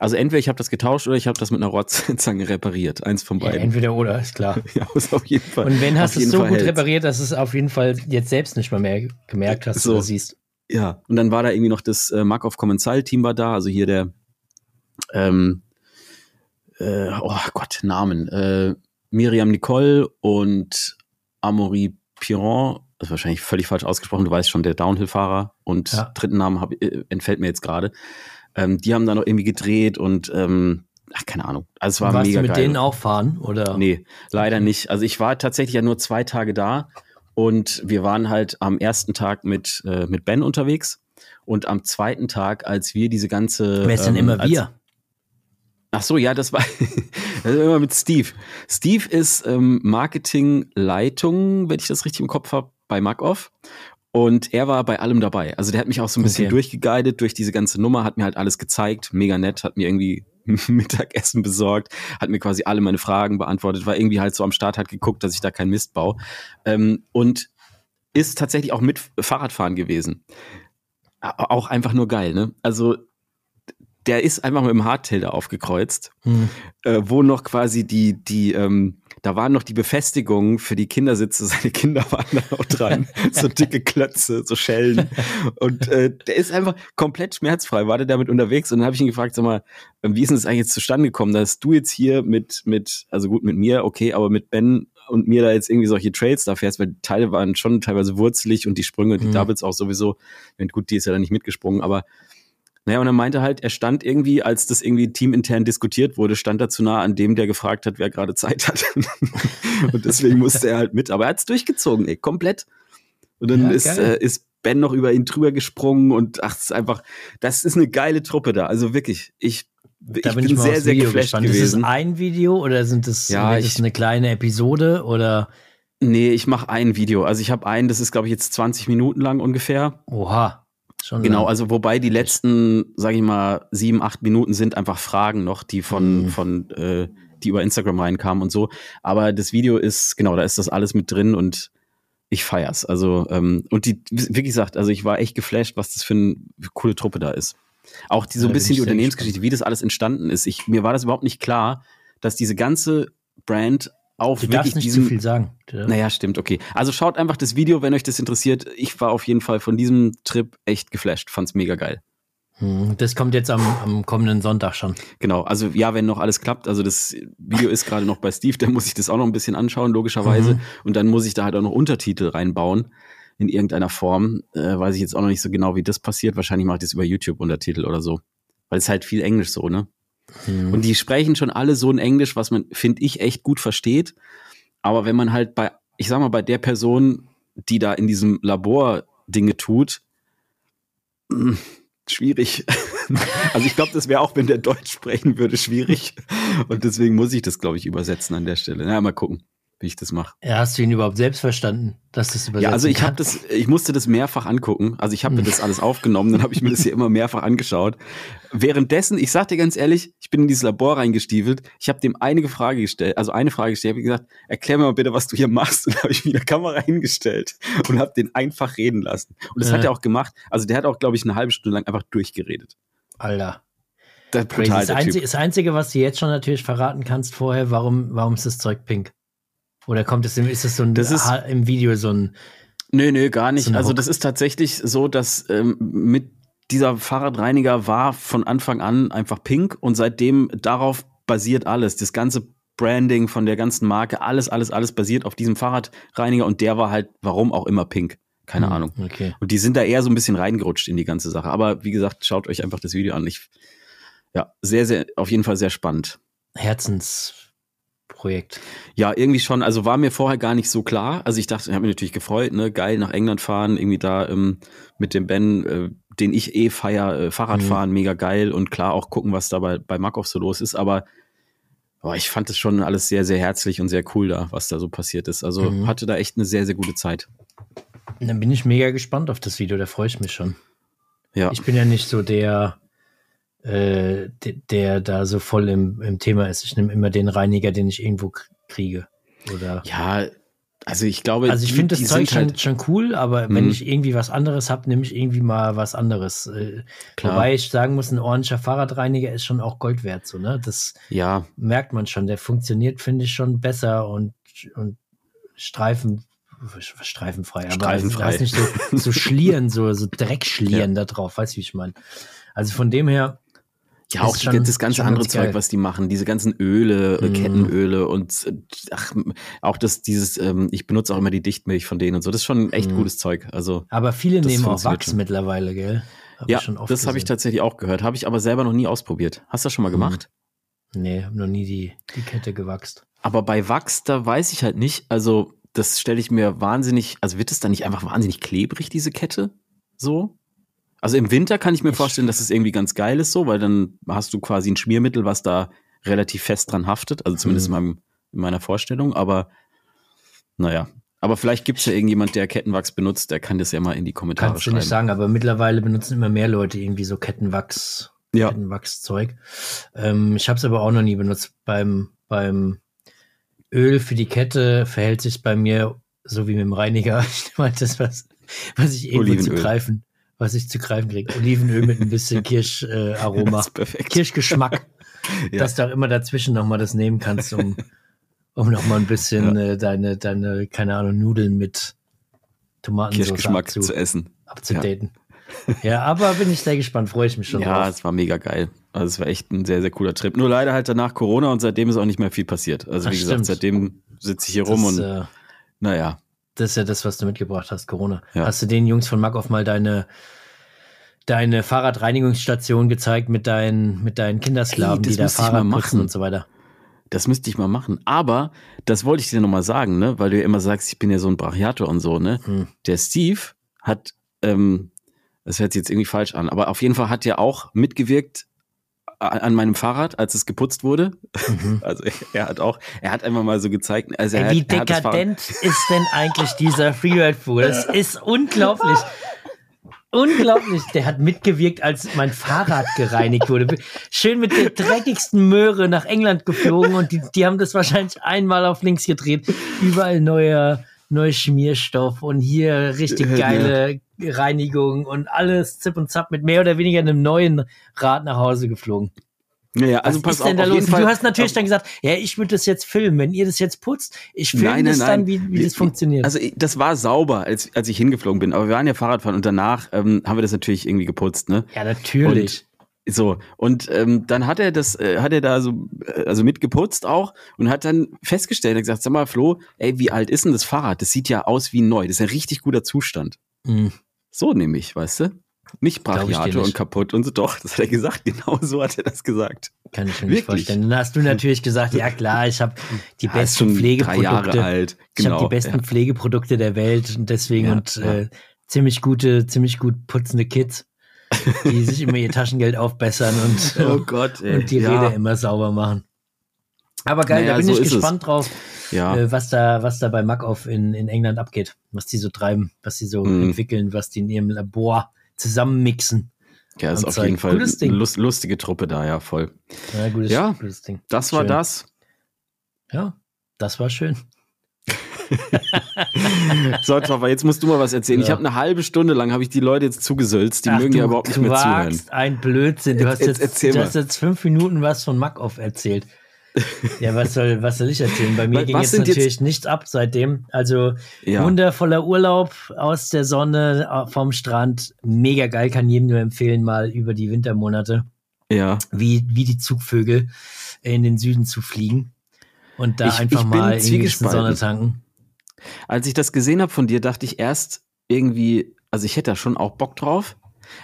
Also entweder ich habe das getauscht oder ich habe das mit einer Rotzange repariert. Eins von beiden. Ja, entweder oder, ist klar. ja, ist auf jeden Fall. Und wenn hast du es so Fall gut hält's. repariert, dass du es auf jeden Fall jetzt selbst nicht mal mehr gemerkt hast so. oder siehst. Ja, und dann war da irgendwie noch das äh, Markov Kommensal Team war da, also hier der ähm, äh, oh Gott, Namen. Äh, Miriam Nicole und Amaury Piron, das ist wahrscheinlich völlig falsch ausgesprochen, du weißt schon, der Downhill-Fahrer und ja. dritten Namen hab, äh, entfällt mir jetzt gerade. Ähm, die haben da noch irgendwie gedreht und ähm, ach, keine Ahnung. Also es war Warst mega du mit geil. denen auch fahren, oder? Nee, leider nicht. Also ich war tatsächlich ja nur zwei Tage da und wir waren halt am ersten Tag mit, äh, mit Ben unterwegs. Und am zweiten Tag, als wir diese ganze. Wer ist denn ähm, immer wir? Ach so, ja, das war, das war immer mit Steve. Steve ist ähm, Marketingleitung, wenn ich das richtig im Kopf habe, bei MacOff. Und er war bei allem dabei. Also der hat mich auch so ein bisschen okay. durchgeguidet durch diese ganze Nummer, hat mir halt alles gezeigt, mega nett, hat mir irgendwie Mittagessen besorgt, hat mir quasi alle meine Fragen beantwortet, war irgendwie halt so am Start, hat geguckt, dass ich da keinen Mist baue. Ähm, und ist tatsächlich auch mit Fahrradfahren gewesen. Auch einfach nur geil, ne? Also der ist einfach mit dem Hardtail da aufgekreuzt, hm. äh, wo noch quasi die, die, ähm, da waren noch die Befestigungen für die Kindersitze, seine Kinder waren da noch dran, so dicke Klötze, so Schellen. Und äh, der ist einfach komplett schmerzfrei, war der damit unterwegs und dann habe ich ihn gefragt, sag mal, wie ist denn das eigentlich jetzt zustande gekommen, dass du jetzt hier mit, mit, also gut mit mir, okay, aber mit Ben und mir da jetzt irgendwie solche Trails da fährst, weil die Teile waren schon teilweise wurzelig und die Sprünge und die mhm. Doubles auch sowieso. Gut, die ist ja dann nicht mitgesprungen, aber naja, und er meinte halt, er stand irgendwie, als das irgendwie teamintern diskutiert wurde, stand er zu nah an dem, der gefragt hat, wer gerade Zeit hat. und deswegen musste er halt mit. Aber er hat es durchgezogen, ey, komplett. Und dann ja, ist, äh, ist Ben noch über ihn drüber gesprungen und ach, das ist einfach, das ist eine geile Truppe da. Also wirklich, ich, da ich bin, bin sehr, sehr geflasht gespannt. gewesen. Ist es ein Video oder sind das, ja, ich, eine kleine Episode oder? Nee, ich mache ein Video. Also ich habe einen, das ist glaube ich jetzt 20 Minuten lang ungefähr. Oha. Schon genau, lang. also wobei die letzten, sage ich mal, sieben, acht Minuten sind einfach Fragen noch, die von, mhm. von äh, die über Instagram reinkamen und so. Aber das Video ist, genau, da ist das alles mit drin und ich feier's. Also, ähm, und die, wie gesagt, also ich war echt geflasht, was das für eine coole Truppe da ist. Auch die so ein bisschen die Unternehmensgeschichte, wie das alles entstanden ist. Ich, mir war das überhaupt nicht klar, dass diese ganze Brand auf du darfst nicht zu viel sagen. Naja, stimmt, okay. Also schaut einfach das Video, wenn euch das interessiert. Ich war auf jeden Fall von diesem Trip echt geflasht, fand's mega geil. Hm, das kommt jetzt am, am kommenden Sonntag schon. Genau, also ja, wenn noch alles klappt, also das Video ist gerade noch bei Steve, dann muss ich das auch noch ein bisschen anschauen, logischerweise. Mhm. Und dann muss ich da halt auch noch Untertitel reinbauen in irgendeiner Form. Äh, weiß ich jetzt auch noch nicht so genau, wie das passiert. Wahrscheinlich mache ich das über YouTube Untertitel oder so. Weil es halt viel Englisch so, ne? Mhm. Und die sprechen schon alle so ein Englisch, was man, finde ich, echt gut versteht. Aber wenn man halt bei, ich sag mal, bei der Person, die da in diesem Labor Dinge tut, mh, hm, schwierig. also ich glaube, das wäre auch, wenn der Deutsch sprechen würde, schwierig. Und deswegen muss ich das, glaube ich, übersetzen an der Stelle. Na, mal gucken wie ich das mache. Ja, hast du ihn überhaupt selbst verstanden, dass das übersetzt Ja, also ich habe das, ich musste das mehrfach angucken. Also ich habe mir das alles aufgenommen, dann habe ich mir das hier immer mehrfach angeschaut. Währenddessen, ich sag dir ganz ehrlich, ich bin in dieses Labor reingestiefelt. Ich habe dem einige Frage gestellt, also eine Frage gestellt. Ich habe gesagt, erklär mir mal bitte, was du hier machst. Und habe ich wieder Kamera hingestellt und habe den einfach reden lassen. Und das ja. hat er auch gemacht. Also der hat auch, glaube ich, eine halbe Stunde lang einfach durchgeredet. Alter. Das, brutal, das, Einzige, das Einzige, was du jetzt schon natürlich verraten kannst vorher, warum, warum ist das Zeug pink? Oder kommt es, ist es so ein, das ist, im Video so ein. Nö, nö, gar nicht. So also das ist tatsächlich so, dass ähm, mit dieser Fahrradreiniger war von Anfang an einfach pink und seitdem darauf basiert alles. Das ganze Branding von der ganzen Marke, alles, alles, alles basiert auf diesem Fahrradreiniger und der war halt, warum auch immer pink. Keine hm, Ahnung. Okay. Und die sind da eher so ein bisschen reingerutscht in die ganze Sache. Aber wie gesagt, schaut euch einfach das Video an. Ich, ja, sehr, sehr, auf jeden Fall sehr spannend. Herzens Projekt? Ja, irgendwie schon. Also war mir vorher gar nicht so klar. Also ich dachte, ich habe mich natürlich gefreut, ne, geil nach England fahren, irgendwie da ähm, mit dem Ben, äh, den ich eh feier, äh, Fahrradfahren, mhm. mega geil und klar auch gucken, was da bei, bei Markov so los ist. Aber boah, ich fand es schon alles sehr, sehr herzlich und sehr cool da, was da so passiert ist. Also mhm. hatte da echt eine sehr, sehr gute Zeit. dann bin ich mega gespannt auf das Video, da freue ich mich schon. Ja. Ich bin ja nicht so der äh, der, der da so voll im, im Thema ist. Ich nehme immer den Reiniger, den ich irgendwo kriege. Oder ja, also ich glaube, also ich finde das Zeug schon, halt schon cool, aber wenn mhm. ich irgendwie was anderes habe, nehme ich irgendwie mal was anderes. Äh, Klar. Wobei ich sagen muss, ein ordentlicher Fahrradreiniger ist schon auch Gold wert, so ne? Das ja. merkt man schon. Der funktioniert, finde ich, schon besser und und Streifen streifenfrei, streifenfrei. aber weiß nicht so, so schlieren, so so Dreckschlieren ja. da drauf, weißt du, wie ich meine. Also von dem her ja, auch schon, das ganze andere Zeug, was die machen, diese ganzen Öle, mm. Kettenöle und ach, auch das, dieses, ähm, ich benutze auch immer die Dichtmilch von denen und so, das ist schon echt mm. gutes Zeug. Also, aber viele nehmen auch Wachs schon. mittlerweile, gell? Hab ja, das habe ich tatsächlich auch gehört, habe ich aber selber noch nie ausprobiert. Hast du das schon mal mhm. gemacht? Nee, habe noch nie die, die Kette gewachst. Aber bei Wachs, da weiß ich halt nicht, also das stelle ich mir wahnsinnig, also wird es dann nicht einfach wahnsinnig klebrig, diese Kette? So? Also im Winter kann ich mir vorstellen, dass es irgendwie ganz geil ist so, weil dann hast du quasi ein Schmiermittel, was da relativ fest dran haftet, also zumindest mhm. in, meinem, in meiner Vorstellung, aber naja. Aber vielleicht gibt es ja irgendjemand, der Kettenwachs benutzt, der kann das ja mal in die Kommentare Kannst schreiben. Kannst du nicht sagen, aber mittlerweile benutzen immer mehr Leute irgendwie so Kettenwachs, ja. Kettenwachszeug. Ähm, ich habe es aber auch noch nie benutzt. Beim, beim Öl für die Kette verhält sich bei mir so wie mit dem Reiniger. Ich meine, das was, was ich irgendwo zu greifen, was ich zu greifen kriege. Olivenöl mit ein bisschen Kirscharoma, äh, Kirschgeschmack, ja. dass du auch immer dazwischen nochmal das nehmen kannst, um, um nochmal ein bisschen ja. äh, deine, deine, keine Ahnung, Nudeln mit Tomatensauce Kirschgeschmack zu essen. Abzudaten. Ja. ja, aber bin ich sehr gespannt, freue ich mich schon Ja, drauf. es war mega geil. Also es war echt ein sehr, sehr cooler Trip. Nur leider halt danach Corona und seitdem ist auch nicht mehr viel passiert. Also Ach, wie gesagt, stimmt. seitdem sitze ich hier das, rum und äh, naja. Das ist ja das, was du mitgebracht hast, Corona. Ja. Hast du den Jungs von Makoff mal deine deine Fahrradreinigungsstation gezeigt mit deinen mit deinen Kindersklaven, Ey, die da Fahrrad putzen und so weiter? Das müsste ich mal machen. Aber das wollte ich dir nochmal sagen, ne? Weil du ja immer sagst, ich bin ja so ein Brachiator und so, ne? Hm. Der Steve hat, ähm, das hört sich jetzt irgendwie falsch an, aber auf jeden Fall hat er auch mitgewirkt an meinem Fahrrad, als es geputzt wurde. Mhm. Also er hat auch, er hat einfach mal so gezeigt. Also Ey, wie hat, dekadent ist denn eigentlich dieser Freeride-Pool? Das ist unglaublich. Unglaublich, der hat mitgewirkt, als mein Fahrrad gereinigt wurde. Schön mit der dreckigsten Möhre nach England geflogen und die, die haben das wahrscheinlich einmal auf links gedreht. Überall neuer, neuer Schmierstoff und hier richtig geile Reinigung und alles zip und zap mit mehr oder weniger einem neuen Rad nach Hause geflogen. Ja, also Was pass denn auf, da los? du hast natürlich dann gesagt, ja, ich würde das jetzt filmen. Wenn ihr das jetzt putzt, ich filme das nein. dann, wie, wie das funktioniert. Also das war sauber, als, als ich hingeflogen bin. Aber wir waren ja Fahrradfahren und danach ähm, haben wir das natürlich irgendwie geputzt, ne? Ja, natürlich. Und, so und ähm, dann hat er das, äh, hat er da so, äh, also mitgeputzt auch und hat dann festgestellt, er gesagt, sag mal Flo, ey, wie alt ist denn das Fahrrad? Das sieht ja aus wie neu. Das ist ein richtig guter Zustand. Mhm. So nämlich, weißt du? Nicht brachiate und kaputt und so. Doch, das hat er gesagt. Genau so hat er das gesagt. Kann ich mir nicht vorstellen. Dann hast du natürlich gesagt, ja klar, ich habe die ja, besten Pflegeprodukte. Jahre alt. Genau, ich habe die besten ja. Pflegeprodukte der Welt und deswegen ja, und äh, ziemlich gute, ziemlich gut putzende Kids, die sich immer ihr Taschengeld aufbessern und, oh Gott, ey. und die Räder immer sauber machen. Aber geil, naja, da bin so ich gespannt es. drauf, ja. äh, was da, was da bei Macoff in, in England abgeht, was die so treiben, was die so mhm. entwickeln, was die in ihrem Labor zusammenmixen. Ja, ist auf jeden Fall eine lust, lustige Truppe da, ja, voll. Ja, gutes, ja gutes Ding. Das war schön. das. Ja, das war schön. so, Toffer, jetzt musst du mal was erzählen. Ja. Ich habe eine halbe Stunde lang habe ich die Leute jetzt zugesülzt, die Ach, mögen ja überhaupt nicht mehr zuhören. Ein Blödsinn. Du hast jetzt, jetzt, du hast jetzt fünf Minuten was von Makoff erzählt. Ja, was soll, was soll ich erzählen? Bei mir was ging jetzt natürlich jetzt? nichts ab seitdem. Also ja. wundervoller Urlaub aus der Sonne vom Strand. Mega geil, kann jedem nur empfehlen, mal über die Wintermonate. Ja. Wie, wie die Zugvögel in den Süden zu fliegen. Und da ich, einfach ich mal in die Sonne tanken. Als ich das gesehen habe von dir, dachte ich erst irgendwie, also ich hätte da schon auch Bock drauf.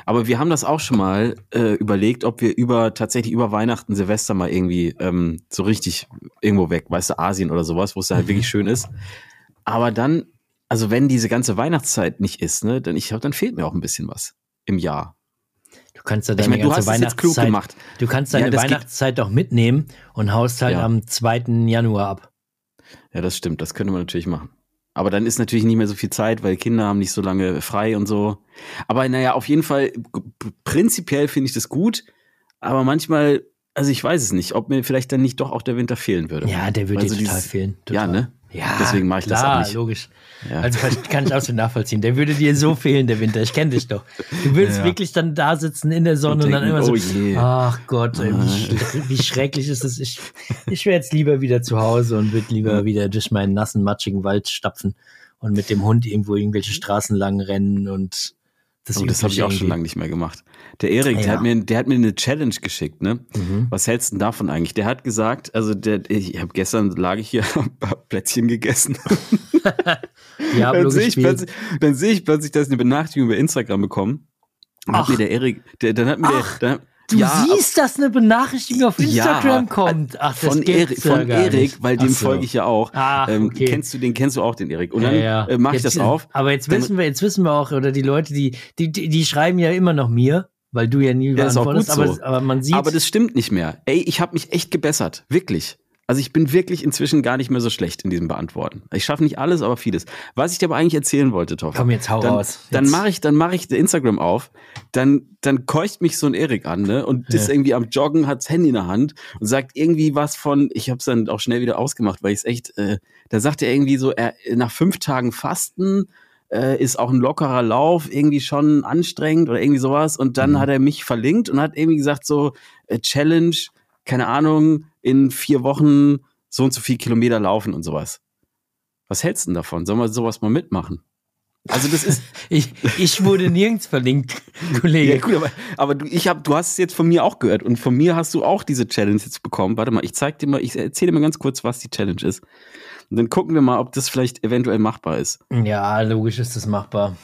Aber wir haben das auch schon mal äh, überlegt, ob wir über tatsächlich über Weihnachten, Silvester mal irgendwie ähm, so richtig irgendwo weg, weißt du, Asien oder sowas, wo es halt wirklich schön ist. Aber dann, also wenn diese ganze Weihnachtszeit nicht ist, ne, dann ich glaube, dann fehlt mir auch ein bisschen was im Jahr. Du kannst ja deine ich mein, ganze Weihnachtszeit, du kannst deine ja, Weihnachtszeit doch mitnehmen und haust halt ja. am 2. Januar ab. Ja, das stimmt, das könnte man natürlich machen. Aber dann ist natürlich nicht mehr so viel Zeit, weil Kinder haben nicht so lange frei und so. Aber naja, auf jeden Fall, prinzipiell finde ich das gut. Aber manchmal, also ich weiß es nicht, ob mir vielleicht dann nicht doch auch der Winter fehlen würde. Ja, der würde dir total dieses, fehlen. Total. Ja, ne? Ja, deswegen mache ich klar, das auch nicht. logisch. Ja. Also kann ich auch so nachvollziehen. Der würde dir so fehlen, der Winter. Ich kenne dich doch. Du würdest ja. wirklich dann da sitzen in der Sonne und, und dann immer so, oh ach Gott, ey, wie, ah. wie, schrecklich ist es. Ich, ich wäre jetzt lieber wieder zu Hause und würde lieber wieder durch meinen nassen, matschigen Wald stapfen und mit dem Hund irgendwo irgendwelche Straßen lang rennen und das, oh, das habe ich auch schon lange nicht mehr gemacht. Der Erik, ja. der, hat mir, der hat mir eine Challenge geschickt, ne? Mhm. Was hältst du denn davon eigentlich? Der hat gesagt, also der, ich habe gestern lag ich hier, hab Plätzchen gegessen. ja, dann sehe ich, plötzlich, dann seh ich plötzlich, dass ich eine Benachrichtigung über Instagram bekommen. Dann hat mir der Erik, der, dann hat mir, der, dann, Du ja, siehst, dass eine Benachrichtigung auf Instagram ja, kommt. Ach, das von Erik, von Erik, weil dem so. folge ich ja auch. Ach, ähm, okay. kennst du den? Kennst du auch den Erik? Und dann ja, äh, mache ich das auf. Aber jetzt wissen wir, jetzt wissen wir auch, oder die Leute, die, die, die, die schreiben ja immer noch mir, weil du ja nie ja, beantwortest. Aber, so. aber man sieht. Aber das stimmt nicht mehr. Ey, ich habe mich echt gebessert, wirklich. Also ich bin wirklich inzwischen gar nicht mehr so schlecht in diesem Beantworten. Ich schaffe nicht alles, aber vieles. Was ich dir aber eigentlich erzählen wollte, Toffer. Komm, jetzt hau dann, raus. Jetzt. Dann mache ich, dann mache ich Instagram auf, dann, dann keucht mich so ein Erik an, ne? Und ja. ist irgendwie am Joggen, hat das Handy in der Hand und sagt irgendwie was von, ich habe es dann auch schnell wieder ausgemacht, weil ich es echt, äh, da sagt er irgendwie so, er nach fünf Tagen Fasten äh, ist auch ein lockerer Lauf irgendwie schon anstrengend oder irgendwie sowas. Und dann mhm. hat er mich verlinkt und hat irgendwie gesagt so, äh, Challenge, keine Ahnung, in vier Wochen so und so viel Kilometer laufen und sowas. Was hältst du denn davon? Sollen wir sowas mal mitmachen? Also das ist ich, ich wurde nirgends verlinkt, Kollege. Ja, gut, aber, aber du, ich hab, du hast es jetzt von mir auch gehört und von mir hast du auch diese Challenge jetzt bekommen. Warte mal, ich zeig dir mal, ich erzähle dir mal ganz kurz, was die Challenge ist. Und dann gucken wir mal, ob das vielleicht eventuell machbar ist. Ja, logisch ist das machbar.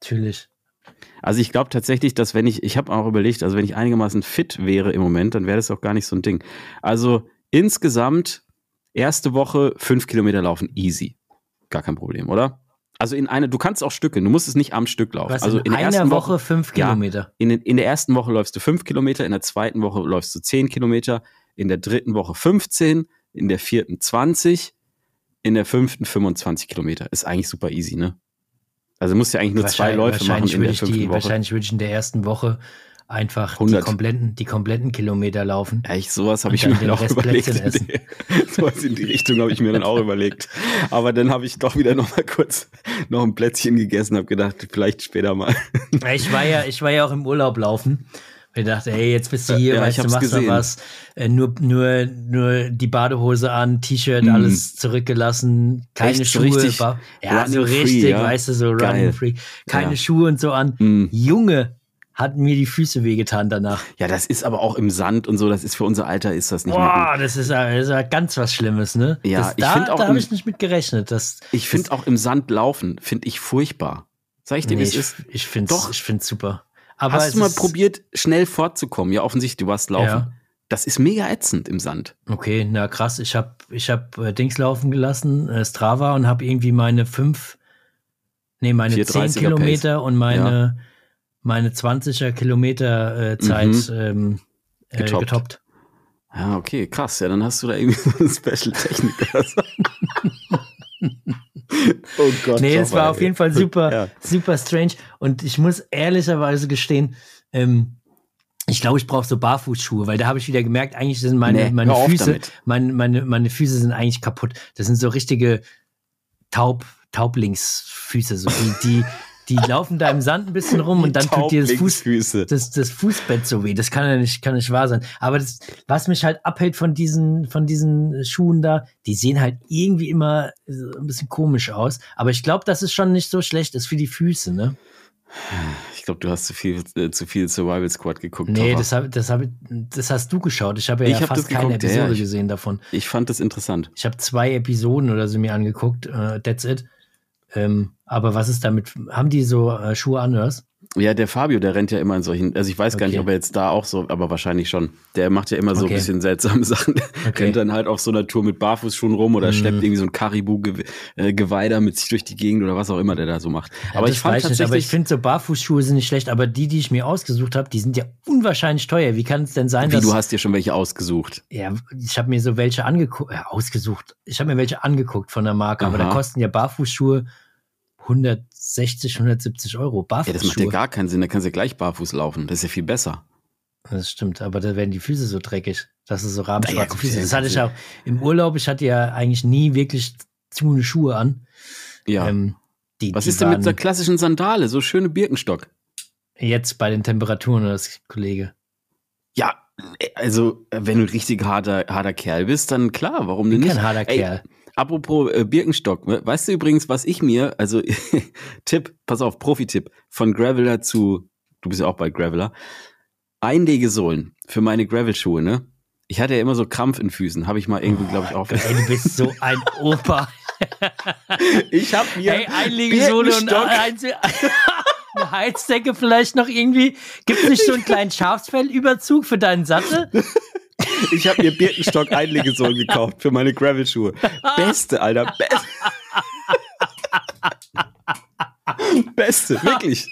Natürlich. Also ich glaube tatsächlich, dass wenn ich, ich habe auch überlegt, also wenn ich einigermaßen fit wäre im Moment, dann wäre das auch gar nicht so ein Ding. Also insgesamt erste Woche fünf Kilometer laufen, easy. Gar kein Problem, oder? Also in einer, du kannst auch Stücke, du musst es nicht am Stück laufen. Was, also in, in einer Woche, Woche fünf Kilometer. Ja, in, in der ersten Woche läufst du fünf Kilometer, in der zweiten Woche läufst du zehn Kilometer, in der dritten Woche 15, in der vierten 20, in der fünften 25 Kilometer. Ist eigentlich super easy, ne? Also musst ja eigentlich nur zwei Läufe machen in der fünften die, Woche. Wahrscheinlich würde ich in der ersten Woche einfach 100. die kompletten, die kompletten Kilometer laufen. Echt, sowas habe ich mir dann auch überlegt. sowas in die Richtung habe ich mir dann auch überlegt. Aber dann habe ich doch wieder noch mal kurz noch ein Plätzchen gegessen, habe gedacht, vielleicht später mal. Ich war ja, ich war ja auch im Urlaub laufen ich dachte, hey, jetzt bist du hier, ja, weißt du, machst gesehen. was. Äh, nur, nur, nur die Badehose an, T-Shirt, mm. alles zurückgelassen, keine Echt, Schuhe. So richtig ja, so richtig, free, ja? weißt du, so Geil. running free. Keine ja. Schuhe und so an. Mm. Junge, hat mir die Füße wehgetan danach. Ja, das ist aber auch im Sand und so, das ist für unser Alter ist das nicht Boah, das ist, das ist ganz was Schlimmes, ne? Ja, das, ich auch. Da habe ich nicht mit gerechnet. Das, ich finde auch im Sand laufen, finde ich furchtbar. Sag ich dir, nee, wie es ist? Ich finde es ich find's super. Aber Hast du mal probiert, schnell fortzukommen? Ja, offensichtlich, du warst laufen. Ja. Das ist mega ätzend im Sand. Okay, na krass. Ich habe ich hab, äh, Dings laufen gelassen, äh, Strava, und habe irgendwie meine fünf, nee, meine zehn Kilometer Pace. und meine, ja. meine 20er Kilometer äh, Zeit mhm. ähm, äh, getoppt. getoppt. Ja, okay, krass. Ja, dann hast du da irgendwie so eine Special Technik. oh Gott. Nee, es war auf jeden Fall super, ja. super strange. Und ich muss ehrlicherweise gestehen, ähm, ich glaube, ich brauche so Barfußschuhe, weil da habe ich wieder gemerkt, eigentlich sind meine, nee, meine Füße, meine, meine, meine Füße sind eigentlich kaputt. Das sind so richtige Taub, Taublingsfüße, so die, die, die laufen da im Sand ein bisschen rum und dann tut dir das, Fuß, das, das Fußbett so weh. Das kann ja nicht, kann nicht wahr sein. Aber das, was mich halt abhält von diesen, von diesen Schuhen da, die sehen halt irgendwie immer ein bisschen komisch aus. Aber ich glaube, dass es schon nicht so schlecht ist für die Füße, ne? Ich glaube, du hast zu viel, äh, zu viel Survival Squad geguckt. Nee, das, hab, das, hab, das hast du geschaut. Ich habe ja, ja hab fast keine Episode ja, gesehen davon. Ich fand das interessant. Ich habe zwei Episoden oder so mir angeguckt. Uh, that's it. Ähm, aber was ist damit? Haben die so äh, Schuhe an, oder Ja, der Fabio, der rennt ja immer in solchen, also ich weiß okay. gar nicht, ob er jetzt da auch so, aber wahrscheinlich schon. Der macht ja immer so okay. ein bisschen seltsame Sachen. Der okay. rennt dann halt auf so einer Tour mit Barfußschuhen rum oder mm. schleppt irgendwie so ein Karibu-Geweih äh, mit sich durch die Gegend oder was auch immer der da so macht. Ja, aber ich fand tatsächlich, aber ich finde so Barfußschuhe sind nicht schlecht, aber die, die ich mir ausgesucht habe, die sind ja unwahrscheinlich teuer. Wie kann es denn sein, Wie, dass... du hast dir schon welche ausgesucht? Ja, ich habe mir so welche angeguckt, ja, ausgesucht. Ich habe mir welche angeguckt von der Marke, Aha. aber da kosten ja Barfußschuhe 160, 170 Euro barfuß. Ja, das macht ja gar keinen Sinn. Da kannst du ja gleich barfuß laufen. Das ist ja viel besser. Das stimmt, aber da werden die Füße so dreckig. Das ist so rahmenschwarze ja, Füße. Das hatte ich auch im Urlaub. Ich hatte ja eigentlich nie wirklich zu Schuhe an. Ja. Ähm, die, Was die ist denn mit der klassischen Sandale? So schöne Birkenstock. Jetzt bei den Temperaturen, das Kollege. Ja, also wenn du richtig harter, harter Kerl bist, dann klar, warum denn nicht? Kein harter Ey, Kerl. Apropos äh, Birkenstock, weißt du übrigens, was ich mir, also Tipp, pass auf, Profi-Tipp, von Graveler zu, du bist ja auch bei Graveler, Einlegesohlen für meine Gravel-Schuhe, ne? Ich hatte ja immer so Krampf in Füßen, habe ich mal irgendwie, glaube ich, auch. Ey, du bist so ein Opa. ich habe mir Ey, Einlegesohle und Einzel eine Heizdecke vielleicht noch irgendwie? Gibt es nicht so einen kleinen Schafsfellüberzug für deinen Sattel? Ich habe mir Birkenstock-Einlegesohlen gekauft für meine Gravel-Schuhe. Beste, Alter. Beste. Beste, wirklich.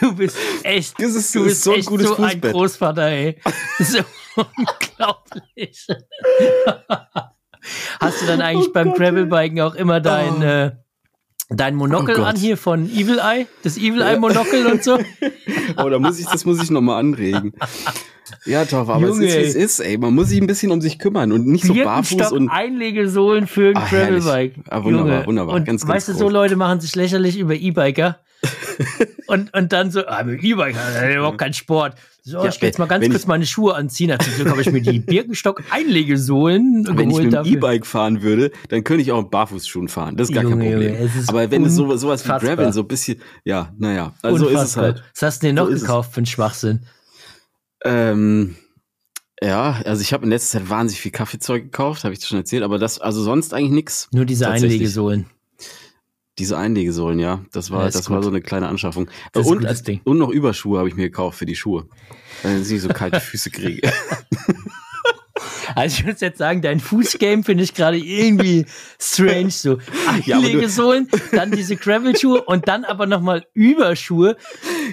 Du bist echt, das ist, du bist so ein gutes so ein Großvater, ey. So unglaublich. Hast du dann eigentlich oh beim Gravelbiken auch immer dein, oh. äh, dein Monokel oh an hier von Evil Eye? Das Evil Eye Monokel und so? oh, da muss ich, das muss ich nochmal anregen. Ja, doch, aber Junge, es ist, wie es ist, ey. Man muss sich ein bisschen um sich kümmern und nicht so barfuß und. Einlegesohlen für ein Gravelbike. Ah, wunderbar, Junge. wunderbar. Und ganz, ganz weißt groß. du, so Leute machen sich lächerlich über E-Biker. und, und dann so, ah, mit E-Biker, das ist überhaupt kein Sport. So, ja, ich will jetzt mal ganz kurz ich, meine Schuhe anziehen. Zum Glück habe ich mir die Birkenstock-Einlegesohlen Wenn ich mit dem E-Bike fahren würde, dann könnte ich auch mit Barfußschuhen fahren. Das ist gar Junge, kein Problem. Junge, Aber wenn es so, sowas wie Gravel, so ein bisschen, ja, naja, also so ist es halt. Was hast du denn noch so gekauft für einen Schwachsinn? Ähm, ja, also ich habe in letzter Zeit wahnsinnig viel Kaffeezeug gekauft, habe ich dir schon erzählt, aber das, also sonst eigentlich nichts. Nur diese Einlegesohlen. Diese Einlegesohlen, ja. Das war, ja, das gut. war so eine kleine Anschaffung. Und, und noch Überschuhe habe ich mir gekauft für die Schuhe. Damit ich nicht so kalte Füße kriege. Also ich muss jetzt sagen, dein Fußgame finde ich gerade irgendwie strange. So Einlegesohlen, ja, dann diese Gravel-Schuhe und dann aber nochmal Überschuhe.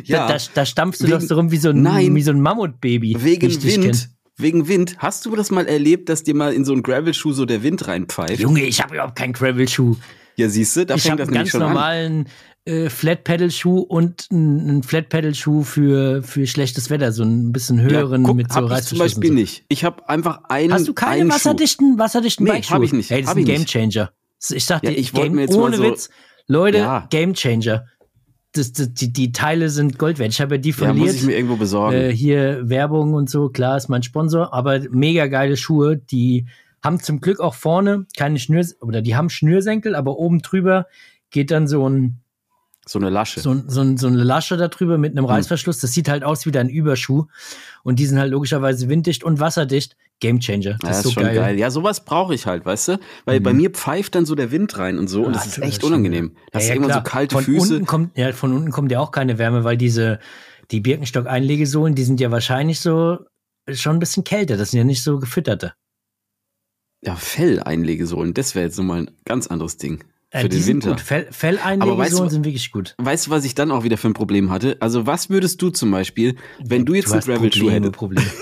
Ja, da, da, da stampfst du wegen, doch so rum wie so ein, nein, wie so ein Mammutbaby. Wegen Wind. Kenn. Wegen Wind. Hast du das mal erlebt, dass dir mal in so einen Gravel-Schuh so der Wind reinpfeift? Junge, ich habe überhaupt keinen Gravel-Schuh. Ja, siehst du, da ich fängt das nämlich schon an. Ich habe einen ganz normalen äh, Flat-Pedal-Schuh und einen Flat-Pedal-Schuh für, für schlechtes Wetter, so ein bisschen höheren ja, guck, mit so hab ich zum Beispiel so. nicht. Ich habe einfach einen Hast du keine wasserdichten, wasserdichten nee, habe ich nicht. Hey, das ist ein Gamechanger. Ich dachte, ja, ich Game, ohne so, Witz, Leute, ja. Gamechanger. Das, das, die, die Teile sind Gold wert. Ich habe ja die von ja, muss ich mir irgendwo besorgen. Äh, hier Werbung und so, klar, ist mein Sponsor, aber mega geile Schuhe, die haben zum Glück auch vorne keine Schnür, oder die haben Schnürsenkel, aber oben drüber geht dann so ein so eine Lasche. So, so, so eine Lasche da drüber mit einem hm. Reißverschluss. Das sieht halt aus wie dein Überschuh. Und die sind halt logischerweise winddicht und wasserdicht. Gamechanger. Das ja, ist so ist schon geil. geil. Ja, sowas brauche ich halt, weißt du? Weil mhm. bei mir pfeift dann so der Wind rein und so. Ja, und das ist echt unangenehm. Das ja, ist immer so kalte von Füße. Unten kommt, ja, von unten kommt ja auch keine Wärme, weil diese, die Birkenstock-Einlegesohlen, die sind ja wahrscheinlich so schon ein bisschen kälter. Das sind ja nicht so gefütterte. Ja, Fell-Einlegesohlen, das wäre jetzt nochmal ein ganz anderes Ding. Für äh, den Winter. Gut. Fell, Felleinlegesohlen sind wirklich gut. Weißt du, was ich dann auch wieder für ein Problem hatte? Also, was würdest du zum Beispiel, wenn du jetzt du einen Gravel-Schuh hättest? Problem.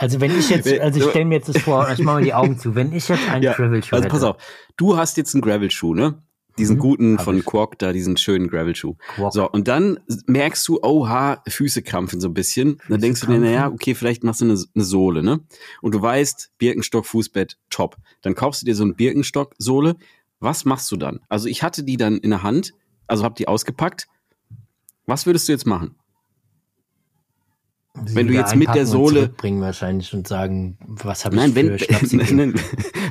Also wenn ich jetzt, also ich stelle mir jetzt das vor, ich mache mal die Augen zu, wenn ich jetzt einen ja, Gravel-Schuh Also pass auf, du hast jetzt einen Gravel-Schuh, ne? Diesen mhm, guten von ich. Quark da, diesen schönen Gravel-Schuh. So, und dann merkst du, oha, Füße krampfen so ein bisschen. Füße dann denkst du dir, naja, okay, vielleicht machst du eine, eine Sohle, ne? Und du weißt, Birkenstock, Fußbett, top. Dann kaufst du dir so einen Birkenstock-Sohle, was machst du dann? Also ich hatte die dann in der Hand, also habe die ausgepackt. Was würdest du jetzt machen? Sie wenn du jetzt mit der Sohle bringen wahrscheinlich und sagen, was habe ich nein, wenn, für nein,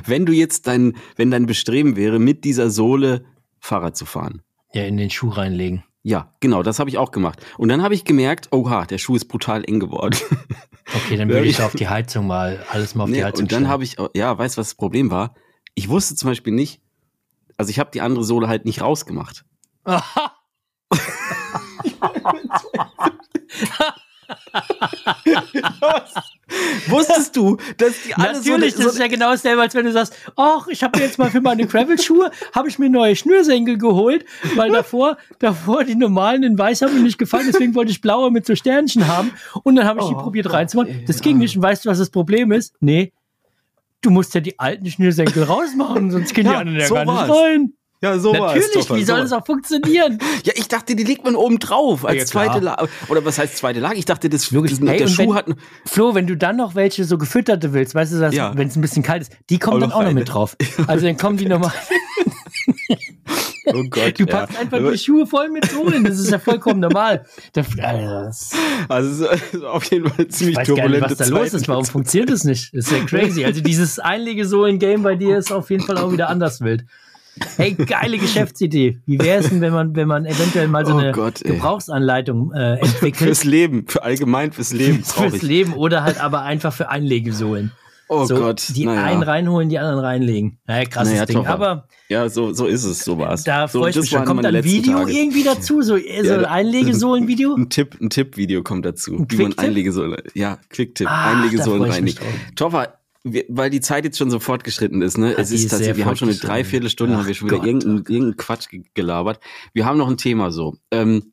wenn du jetzt dein, wenn dein Bestreben wäre, mit dieser Sohle Fahrrad zu fahren. Ja, in den Schuh reinlegen. Ja, genau, das habe ich auch gemacht. Und dann habe ich gemerkt, oha, der Schuh ist brutal eng geworden. Okay, dann würde ich auf die Heizung mal, alles mal auf nee, die Heizung Und dann habe ich, ja, weißt du, was das Problem war? Ich wusste zum Beispiel nicht, also ich habe die andere Sohle halt nicht rausgemacht. Wusstest du, dass die alle Natürlich, so das ist ja genau dasselbe, als wenn du sagst, ach, ich habe jetzt mal für meine Gravel-Schuhe, habe ich mir neue Schnürsenkel geholt, weil davor, davor die normalen in weiß haben mir nicht gefallen, deswegen wollte ich blaue mit so Sternchen haben und dann habe ich oh, die probiert reinzumachen. Das ging nicht und weißt du, was das Problem ist? Nee, du musst ja die alten Schnürsenkel rausmachen, sonst gehen ja, die anderen ja so gar nicht rein. Ja, so Natürlich, wie soll das auch funktionieren? Ja, ich dachte, die legt man oben drauf als ja, zweite Lage. Oder was heißt zweite Lage? Ich dachte, das, Logisch. das hey, der Schuh wenn, hat. Flo, wenn du dann noch welche so gefütterte willst, weißt du, ja. wenn es ein bisschen kalt ist, die kommen auch dann auch noch mit drauf. Also dann kommen die nochmal. Oh Gott, du packst ja. einfach die Schuhe voll mit Sohlen, das ist ja vollkommen normal. also es ist auf jeden Fall ziemlich ich weiß turbulente gar nicht, was da los ist. Warum funktioniert das nicht? Das ist ja crazy. Also dieses Einlegesohlen-Game bei dir ist auf jeden Fall auch wieder anders wild. Hey, geile Geschäftsidee. Wie wäre es denn, wenn man, wenn man eventuell mal so oh eine Gott, Gebrauchsanleitung äh, entwickelt? Fürs Leben, für allgemein fürs Leben. fürs Leben oder halt aber einfach für Einlegesohlen. Oh so, Gott. Die naja. einen reinholen, die anderen reinlegen. Naja, krasses naja, Ding. Aber ja, so, so ist es, so war es. Da so, freue ich mich schon. Kommt ein Video Tage. irgendwie dazu, so, so ja, ein Einlegesohlen-Video? Ein Tipp, ein Tipp-Video kommt dazu. Ein wie man Einlegesohlen, ja, Quick-Tipp, ah, Einlegesohlen reinlegen. Toffer, weil die Zeit jetzt schon so fortgeschritten ist, ne? Ja, es ist, tatsächlich, wir haben schon eine Dreiviertelstunde, haben wir schon wieder irgendeinen irgendein Quatsch gelabert. Wir haben noch ein Thema so. Ähm,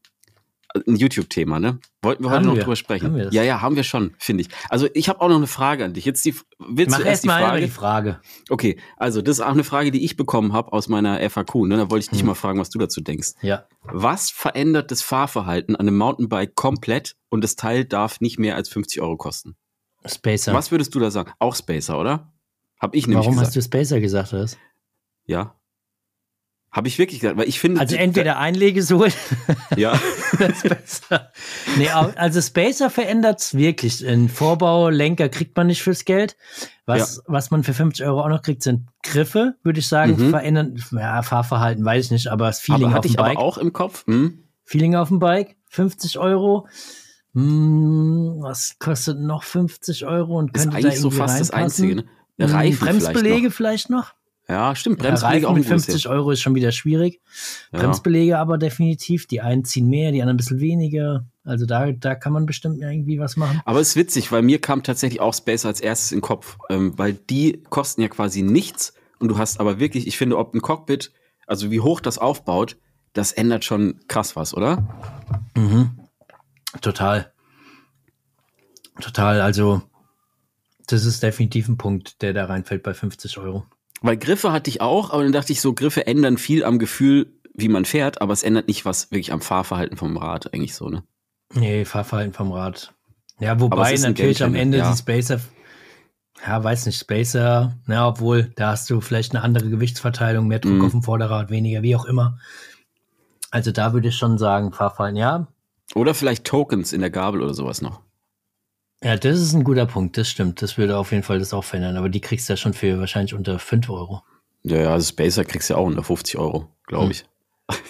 ein YouTube-Thema, ne? Wollten wir haben heute noch wir? drüber sprechen? Ja, ja, haben wir schon, finde ich. Also ich habe auch noch eine Frage an dich. Jetzt die willst Mach du erst die Frage? die Frage? Okay, also das ist auch eine Frage, die ich bekommen habe aus meiner FAQ. Ne? Da wollte ich dich hm. mal fragen, was du dazu denkst. Ja. Was verändert das Fahrverhalten an einem Mountainbike komplett und das Teil darf nicht mehr als 50 Euro kosten? Spacer. Was würdest du da sagen? Auch Spacer, oder? Hab ich nämlich Warum gesagt. hast du Spacer gesagt, das? Ja. Habe ich wirklich gesagt, weil ich finde. Also entweder Einlegesohlen. Ja. Spacer. Nee, also Spacer verändert es wirklich. Ein Vorbau, Lenker kriegt man nicht fürs Geld. Was, ja. was man für 50 Euro auch noch kriegt, sind Griffe, würde ich sagen, mhm. verändern. Ja, Fahrverhalten weiß ich nicht, aber das Feeling aber auf dem Bike. Auch im Kopf. Hm? Feeling auf dem Bike, 50 Euro. Hm, was kostet noch 50 Euro und könnte ist eigentlich da so fast reinpassen? das Einzige. Ne? Reifen Bremsbeläge vielleicht noch. Vielleicht noch? Ja, stimmt. Bremsbeläge ja, auch mit 50 Euro ist schon wieder schwierig. Ja. Bremsbeläge aber definitiv. Die einen ziehen mehr, die anderen ein bisschen weniger. Also da, da kann man bestimmt irgendwie was machen. Aber es ist witzig, weil mir kam tatsächlich auch Space als erstes in den Kopf. Ähm, weil die kosten ja quasi nichts. Und du hast aber wirklich, ich finde, ob ein Cockpit, also wie hoch das aufbaut, das ändert schon krass was, oder? Mhm. Total. Total. Also, das ist definitiv ein Punkt, der da reinfällt bei 50 Euro. Weil Griffe hatte ich auch, aber dann dachte ich so, Griffe ändern viel am Gefühl, wie man fährt, aber es ändert nicht was wirklich am Fahrverhalten vom Rad eigentlich so, ne? Nee, Fahrverhalten vom Rad. Ja, wobei natürlich am Ende ja. die Spacer, ja, weiß nicht, Spacer, na, obwohl, da hast du vielleicht eine andere Gewichtsverteilung, mehr Druck mm. auf dem Vorderrad, weniger, wie auch immer. Also da würde ich schon sagen, Fahrverhalten, ja. Oder vielleicht Tokens in der Gabel oder sowas noch. Ja, das ist ein guter Punkt, das stimmt. Das würde auf jeden Fall das auch verändern, aber die kriegst du ja schon für wahrscheinlich unter 5 Euro. Ja, ja, also Spacer kriegst du ja auch unter 50 Euro, glaube hm. ich.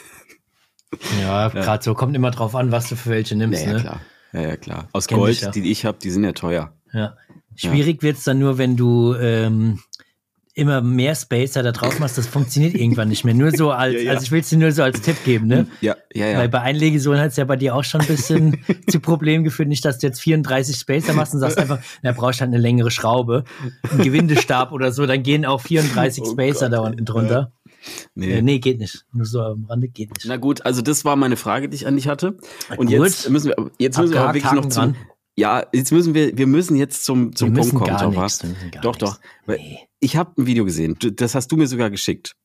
Ja, gerade ja. so kommt immer drauf an, was du für welche nimmst. Ja, ja ne? klar. Ja, ja, klar. Aus Kenn Gold, ich, ja. die ich habe, die sind ja teuer. Ja. Schwierig ja. wird's dann nur, wenn du ähm, immer mehr Spacer da drauf machst, das funktioniert irgendwann nicht mehr. Nur so als, ja, ja. also ich will es dir nur so als Tipp geben, ne? Ja, ja, ja. Weil bei Einlegesohlen hat es ja bei dir auch schon ein bisschen zu Problemen geführt. Nicht, dass du jetzt 34 Spacer machst und sagst einfach, na, brauchst halt eine längere Schraube, einen Gewindestab oder so, dann gehen auch 34 oh Spacer Gott. da unten drunter. Nee. Äh, nee, geht nicht. Nur so am Rande geht nicht. Na gut, also das war meine Frage, die ich an dich hatte. Und jetzt müssen wir, jetzt müssen wir aber wirklich noch zum, ja, jetzt müssen wir, wir müssen jetzt zum, zum Punkt kommen, Thomas. Doch, doch. Nee. Ich habe ein Video gesehen. Das hast du mir sogar geschickt.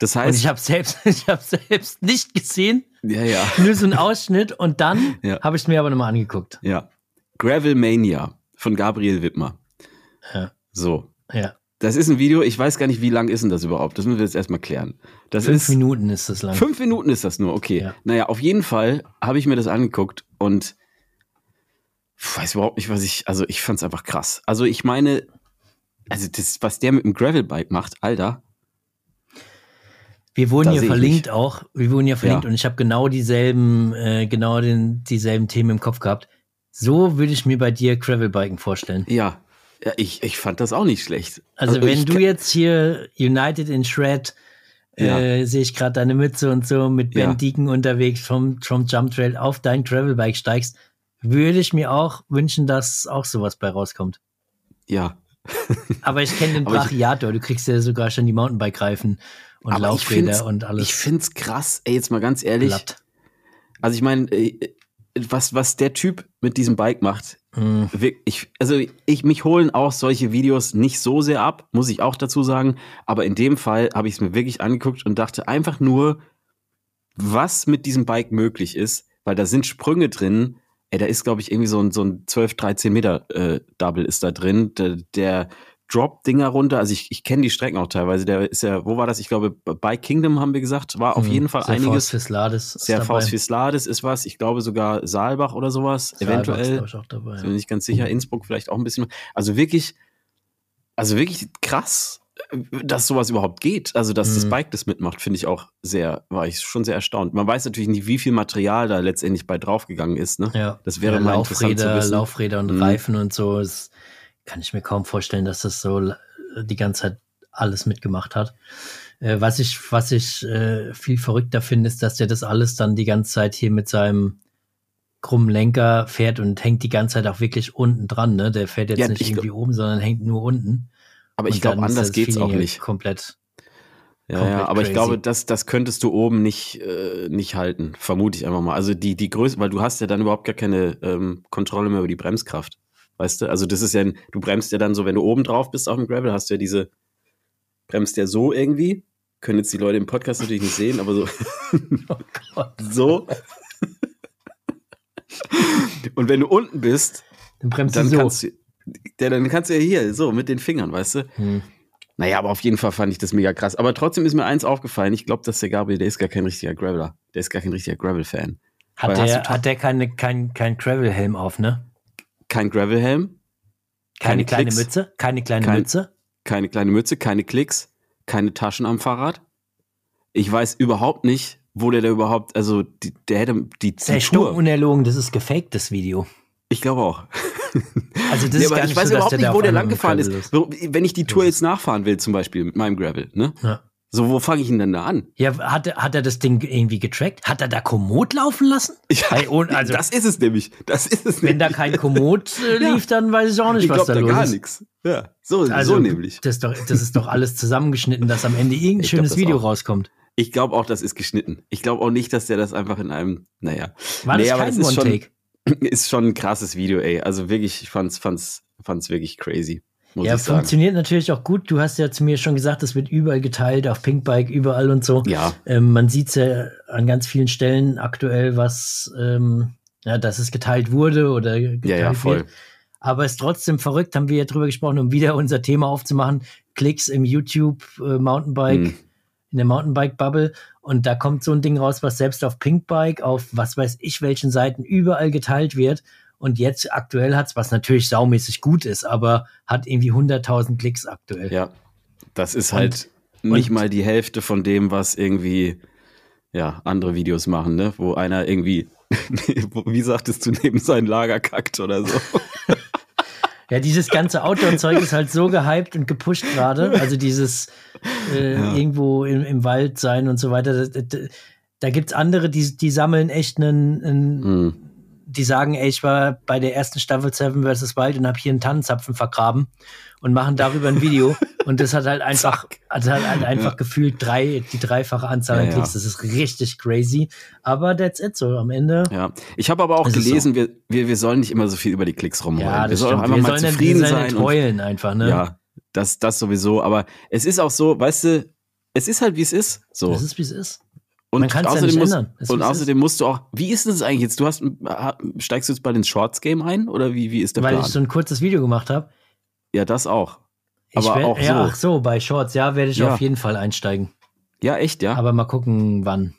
Das heißt. Und ich habe selbst, ich habe selbst nicht gesehen. Ja, ja. Nur so ein Ausschnitt und dann ja. habe ich es mir aber nochmal angeguckt. Ja. Gravel Mania von Gabriel Wittmer. Ja. So. Ja. Das ist ein Video, ich weiß gar nicht, wie lang ist denn das überhaupt? Das müssen wir jetzt erstmal klären. Das fünf ist, Minuten ist das lang. Fünf Minuten ist das nur, okay. Ja. Naja, auf jeden Fall habe ich mir das angeguckt und weiß überhaupt nicht, was ich, also ich fand es einfach krass. Also ich meine, also das, was der mit dem Gravelbike macht, Alter. Wir wurden hier verlinkt auch, wir wurden hier verlinkt ja. und ich habe genau dieselben, äh, genau den, dieselben Themen im Kopf gehabt. So würde ich mir bei dir Gravelbiken vorstellen. Ja, ja ich, ich fand das auch nicht schlecht. Also, also wenn du jetzt hier United in Shred ja. äh, sehe ich gerade deine Mütze und so mit Ben. Deacon unterwegs vom, vom Jump Trail auf dein Gravelbike steigst, würde ich mir auch wünschen, dass auch sowas bei rauskommt. Ja. Aber ich kenne den Brachiator, du kriegst ja sogar schon die Mountainbike-Reifen und Laufräder und alles. Ich finde es krass, ey, jetzt mal ganz ehrlich. Blatt. Also ich meine, äh, was, was der Typ mit diesem Bike macht, mm. ich, also ich, mich holen auch solche Videos nicht so sehr ab, muss ich auch dazu sagen. Aber in dem Fall habe ich es mir wirklich angeguckt und dachte einfach nur, was mit diesem Bike möglich ist, weil da sind Sprünge drin, ey, da ist, glaube ich, irgendwie so ein, so ein 12, 13 Meter äh, Double ist da drin. Der, der Drop-Dinger runter, also ich, ich kenne die Strecken auch teilweise. Der ist ja, wo war das? Ich glaube, bei Kingdom haben wir gesagt, war auf hm, jeden Fall einiges. Serfaus Serfaus Fislades ist was. Ich glaube sogar Saalbach oder sowas. Saalbach eventuell. Ist, ich auch dabei, ja. Bin nicht ganz sicher. Innsbruck vielleicht auch ein bisschen. Also wirklich, also wirklich krass dass sowas überhaupt geht, also dass mhm. das Bike das mitmacht, finde ich auch sehr, war ich schon sehr erstaunt. Man weiß natürlich nicht, wie viel Material da letztendlich bei draufgegangen ist. Ne? Ja. Das wäre ja, mal Laufräder, interessant zu wissen. Laufräder und mhm. Reifen und so. Es kann ich mir kaum vorstellen, dass das so die ganze Zeit alles mitgemacht hat. Äh, was ich, was ich äh, viel verrückter finde, ist, dass der das alles dann die ganze Zeit hier mit seinem krummen Lenker fährt und hängt die ganze Zeit auch wirklich unten dran. Ne? Der fährt jetzt ja, nicht irgendwie oben, sondern hängt nur unten. Aber ich glaube, anders geht's auch nicht. Komplett. Ja, ja, aber crazy. ich glaube, das, das könntest du oben nicht, äh, nicht halten, vermute ich einfach mal. Also die, die Größe, weil du hast ja dann überhaupt gar keine ähm, Kontrolle mehr über die Bremskraft. Weißt du? Also das ist ja, du bremst ja dann so, wenn du oben drauf bist auf dem Gravel, hast du ja diese, bremst ja so irgendwie. Können jetzt die Leute im Podcast natürlich nicht sehen, aber so. oh Gott. so. Und wenn du unten bist, dann bremst dann du so. Kannst du, ja, dann kannst du ja hier so mit den Fingern, weißt du? Hm. Naja, aber auf jeden Fall fand ich das mega krass. Aber trotzdem ist mir eins aufgefallen. Ich glaube, dass der Gabriel, der ist gar kein richtiger Graveler. Der ist gar kein richtiger Gravel-Fan. Hat, der, hat der keine, kein, kein Gravel-Helm auf, ne? Kein Gravel-Helm. Keine, keine kleine Klicks, Mütze. Keine kleine kein, Mütze. Keine kleine Mütze, keine Klicks, keine Taschen am Fahrrad. Ich weiß überhaupt nicht, wo der da überhaupt, also die, der hätte die, die Der Tour. unerlogen, das ist gefaked, das Video. Ich glaube auch. Also das nee, ist gar ich weiß so, überhaupt nicht, wo der lang gefahren ist. ist. Wenn ich die Tour jetzt nachfahren will, zum Beispiel mit meinem Gravel, ne? Ja. So, wo fange ich ihn denn da an? Ja, hat, hat er das Ding irgendwie getrackt? Hat er da Komoot laufen lassen? Ja, also, das ist es nämlich. Das ist es wenn nämlich. da kein Komoot äh, lief, ja. dann weiß ich auch nicht, ich was glaub, da, da los gar nichts. Ja, so, also, so nämlich. Das ist, doch, das ist doch alles zusammengeschnitten, dass am Ende irgendein ich schönes Video auch. rauskommt. Ich glaube auch, das ist geschnitten. Ich glaube auch nicht, dass der das einfach in einem, naja. War das nee, kein One-Take? Ist schon ein krasses Video, ey. Also wirklich, ich fand's, fand's, fand's wirklich crazy. ja, funktioniert natürlich auch gut. Du hast ja zu mir schon gesagt, es wird überall geteilt, auf Pinkbike, überall und so. Ja. Ähm, man sieht's ja an ganz vielen Stellen aktuell, was, ähm, ja, dass es geteilt wurde oder geteilt ja, ja, voll. Wird. Aber es ist trotzdem verrückt, haben wir ja drüber gesprochen, um wieder unser Thema aufzumachen. Klicks im YouTube äh, Mountainbike. Hm in der Mountainbike-Bubble und da kommt so ein Ding raus, was selbst auf Pinkbike, auf was weiß ich welchen Seiten überall geteilt wird. Und jetzt aktuell hat's, was natürlich saumäßig gut ist, aber hat irgendwie 100.000 Klicks aktuell. Ja, das ist halt und, nicht und, mal die Hälfte von dem, was irgendwie ja andere Videos machen, ne? Wo einer irgendwie, wie sagtest du, neben sein Lager kackt oder so. Ja, dieses ganze Outdoor-Zeug ist halt so gehypt und gepusht gerade. Also dieses äh, ja. irgendwo im, im, Wald sein und so weiter. Da, da, da gibt's andere, die, die sammeln echt einen, einen mhm. Die sagen, ey, ich war bei der ersten Staffel Seven vs. Wild und habe hier einen Tannenzapfen vergraben und machen darüber ein Video. und das hat halt einfach, hat halt, einfach ja. gefühlt drei, die dreifache Anzahl an ja, Klicks. Das ist richtig crazy. Aber that's it so am Ende. Ja, ich habe aber auch gelesen, so. wir, wir, wir sollen nicht immer so viel über die Klicks rumheulen. Ja, wir sollen einfach wir mal sollen zufrieden sein. heulen einfach, ne? Ja, das, das sowieso. Aber es ist auch so, weißt du, es ist halt, wie es ist. So. Es ist, wie es ist. Und Man kann es ja nicht musst, ändern. Es und außerdem musst du auch, wie ist das eigentlich jetzt? Du hast, steigst du jetzt bald ins Shorts-Game ein oder wie, wie ist der Weil Plan? ich so ein kurzes Video gemacht habe. Ja, das auch. Aber werd, auch so. Ja, ach so, bei Shorts, ja, werde ich ja. auf jeden Fall einsteigen. Ja, echt, ja. Aber mal gucken, wann.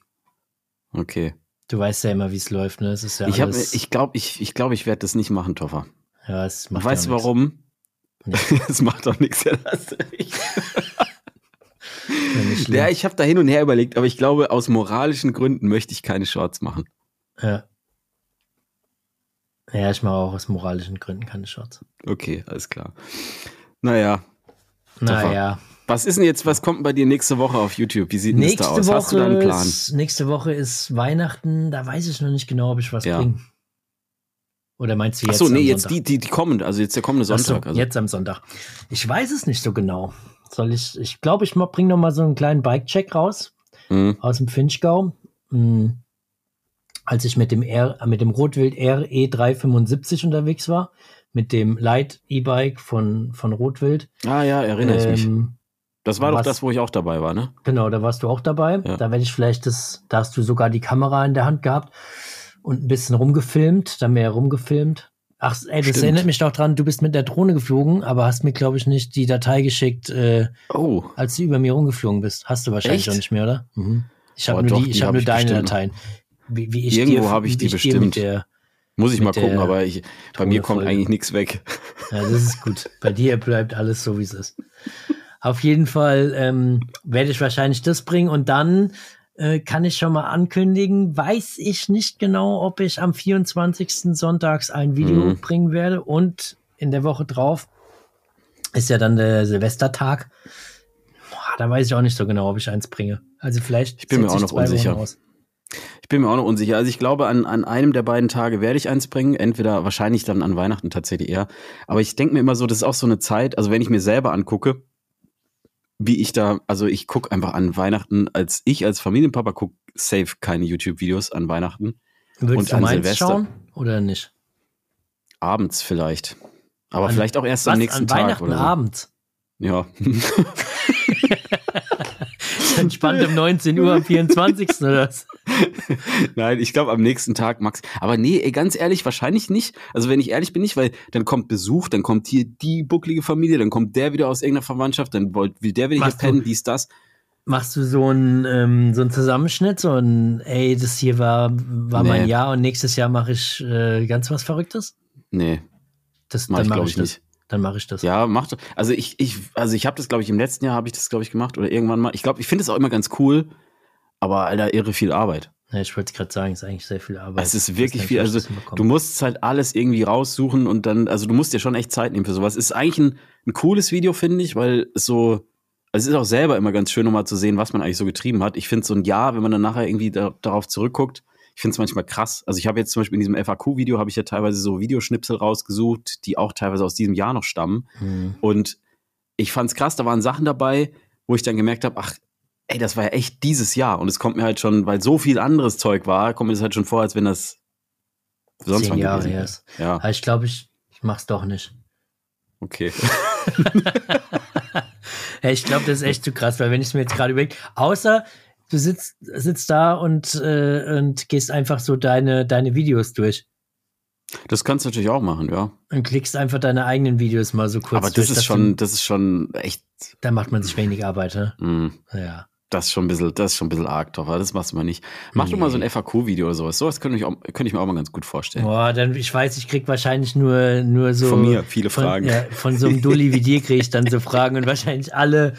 Okay. Du weißt ja immer, wie es läuft, ne? Es ist ja ich ich glaube, ich, ich, glaub, ich werde das nicht machen, Toffer. Ja, es macht Weißt du warum? Es macht doch nichts, ja, hast recht. ja, ich habe da hin und her überlegt, aber ich glaube, aus moralischen Gründen möchte ich keine Shorts machen. Ja. Ja, ich mache auch aus moralischen Gründen keine Shorts. Okay, alles klar. Naja. Naja. Was ist denn jetzt, was kommt bei dir nächste Woche auf YouTube? Wie sieht nächste das da aus? Woche Hast du da einen Plan? Ist, nächste Woche ist Weihnachten, da weiß ich noch nicht genau, ob ich was ja. bringe. Oder meinst du jetzt? Achso, nee, jetzt die, die, die kommen, also jetzt der kommende Sonntag. So, also. Jetzt am Sonntag. Ich weiß es nicht so genau. Soll ich, ich glaube, ich bringe noch mal so einen kleinen Bike-Check raus mhm. aus dem Finchgau. Mhm. Als ich mit dem, R, mit dem Rotwild RE 375 unterwegs war, mit dem Light E-Bike von, von Rotwild. Ah ja, erinnere ich mich. Ähm, das war doch das, wo ich auch dabei war, ne? Genau, da warst du auch dabei. Ja. Da werde ich vielleicht das, da hast du sogar die Kamera in der Hand gehabt und ein bisschen rumgefilmt, da mehr rumgefilmt. Ach, ey, das Stimmt. erinnert mich doch dran, du bist mit der Drohne geflogen, aber hast mir, glaube ich, nicht die Datei geschickt, äh, oh. als du über mir rumgeflogen bist. Hast du wahrscheinlich auch nicht mehr, oder? Mhm. Ich habe nur, die, ich hab nur deine bestimmt. Dateien. Wie, wie ich Irgendwo habe ich die bestimmt. Der, Muss ich mal gucken, aber ich, bei mir kommt eigentlich nichts weg. Ja, das ist gut. Bei dir bleibt alles so, wie es ist. Auf jeden Fall ähm, werde ich wahrscheinlich das bringen und dann äh, kann ich schon mal ankündigen, weiß ich nicht genau, ob ich am 24. Sonntags ein Video mhm. bringen werde und in der Woche drauf ist ja dann der Silvestertag. Boah, da weiß ich auch nicht so genau, ob ich eins bringe. Also vielleicht. Ich bin mir auch noch unsicher. Ich bin mir auch noch unsicher. Also ich glaube, an, an einem der beiden Tage werde ich eins bringen. Entweder wahrscheinlich dann an Weihnachten tatsächlich eher. Aber ich denke mir immer so, das ist auch so eine Zeit, also wenn ich mir selber angucke, wie ich da, also ich gucke einfach an Weihnachten, als ich als Familienpapa gucke safe keine YouTube-Videos an Weihnachten. Würdest und du an Silvester. schauen oder nicht? Abends vielleicht. Aber an, vielleicht auch erst was, am nächsten an Tag. Weihnachten oder so. abends. Ja. Entspannt um 19 Uhr am 24. oder was? Nein, ich glaube am nächsten Tag, Max. Aber nee, ey, ganz ehrlich, wahrscheinlich nicht. Also wenn ich ehrlich bin, nicht, weil dann kommt Besuch, dann kommt hier die bucklige Familie, dann kommt der wieder aus irgendeiner Verwandtschaft, dann will der wieder hier pennen, dies, das. Machst du so einen ähm, so einen Zusammenschnitt, so ein, ey, das hier war, war nee. mein Jahr und nächstes Jahr mache ich äh, ganz was Verrücktes? Nee. Das, mach dann mache ich, ich das. Nicht. Dann mache ich das. Ja, mach doch. Also ich, ich, also ich habe das, glaube ich, im letzten Jahr habe ich das, glaube ich, gemacht oder irgendwann mal. Ich glaube, ich finde es auch immer ganz cool, aber Alter, irre viel Arbeit. Ja, ich wollte gerade sagen, es ist eigentlich sehr viel Arbeit. Es ist wirklich viel. Also du musst halt alles irgendwie raussuchen und dann, also du musst dir schon echt Zeit nehmen für sowas. Es ist eigentlich ein, ein cooles Video, finde ich, weil es so, also es ist auch selber immer ganz schön, nochmal zu sehen, was man eigentlich so getrieben hat. Ich finde so ein Jahr, wenn man dann nachher irgendwie da, darauf zurückguckt, ich finde es manchmal krass. Also ich habe jetzt zum Beispiel in diesem FAQ-Video habe ich ja teilweise so Videoschnipsel rausgesucht, die auch teilweise aus diesem Jahr noch stammen. Mhm. Und ich fand es krass, da waren Sachen dabei, wo ich dann gemerkt habe, ach, ey, das war ja echt dieses Jahr. Und es kommt mir halt schon, weil so viel anderes Zeug war, kommt mir das halt schon vor, als wenn das sonst Zehn Jahre her ist. Ja. Aber ich glaube, ich, ich mach's doch nicht. Okay. ja, ich glaube, das ist echt zu krass, weil wenn ich es mir jetzt gerade überlege, außer du sitzt, sitzt da und, äh, und gehst einfach so deine, deine Videos durch. Das kannst du natürlich auch machen, ja. Und klickst einfach deine eigenen Videos mal so kurz Aber das durch, ist schon, das ist schon echt. Da macht man sich wenig Arbeit, ne? Mm. Ja. Das ist schon ein bisschen, das ist schon ein bisschen arg, doch, das machst du mal nicht. Mach nee. doch mal so ein FAQ-Video oder sowas. Sowas könnte ich, auch, könnte ich mir auch mal ganz gut vorstellen. Boah, dann, ich weiß, ich krieg wahrscheinlich nur, nur so. Von mir viele von, Fragen. Ja, von so einem Dulli wie dir kriege ich dann so Fragen und wahrscheinlich alle,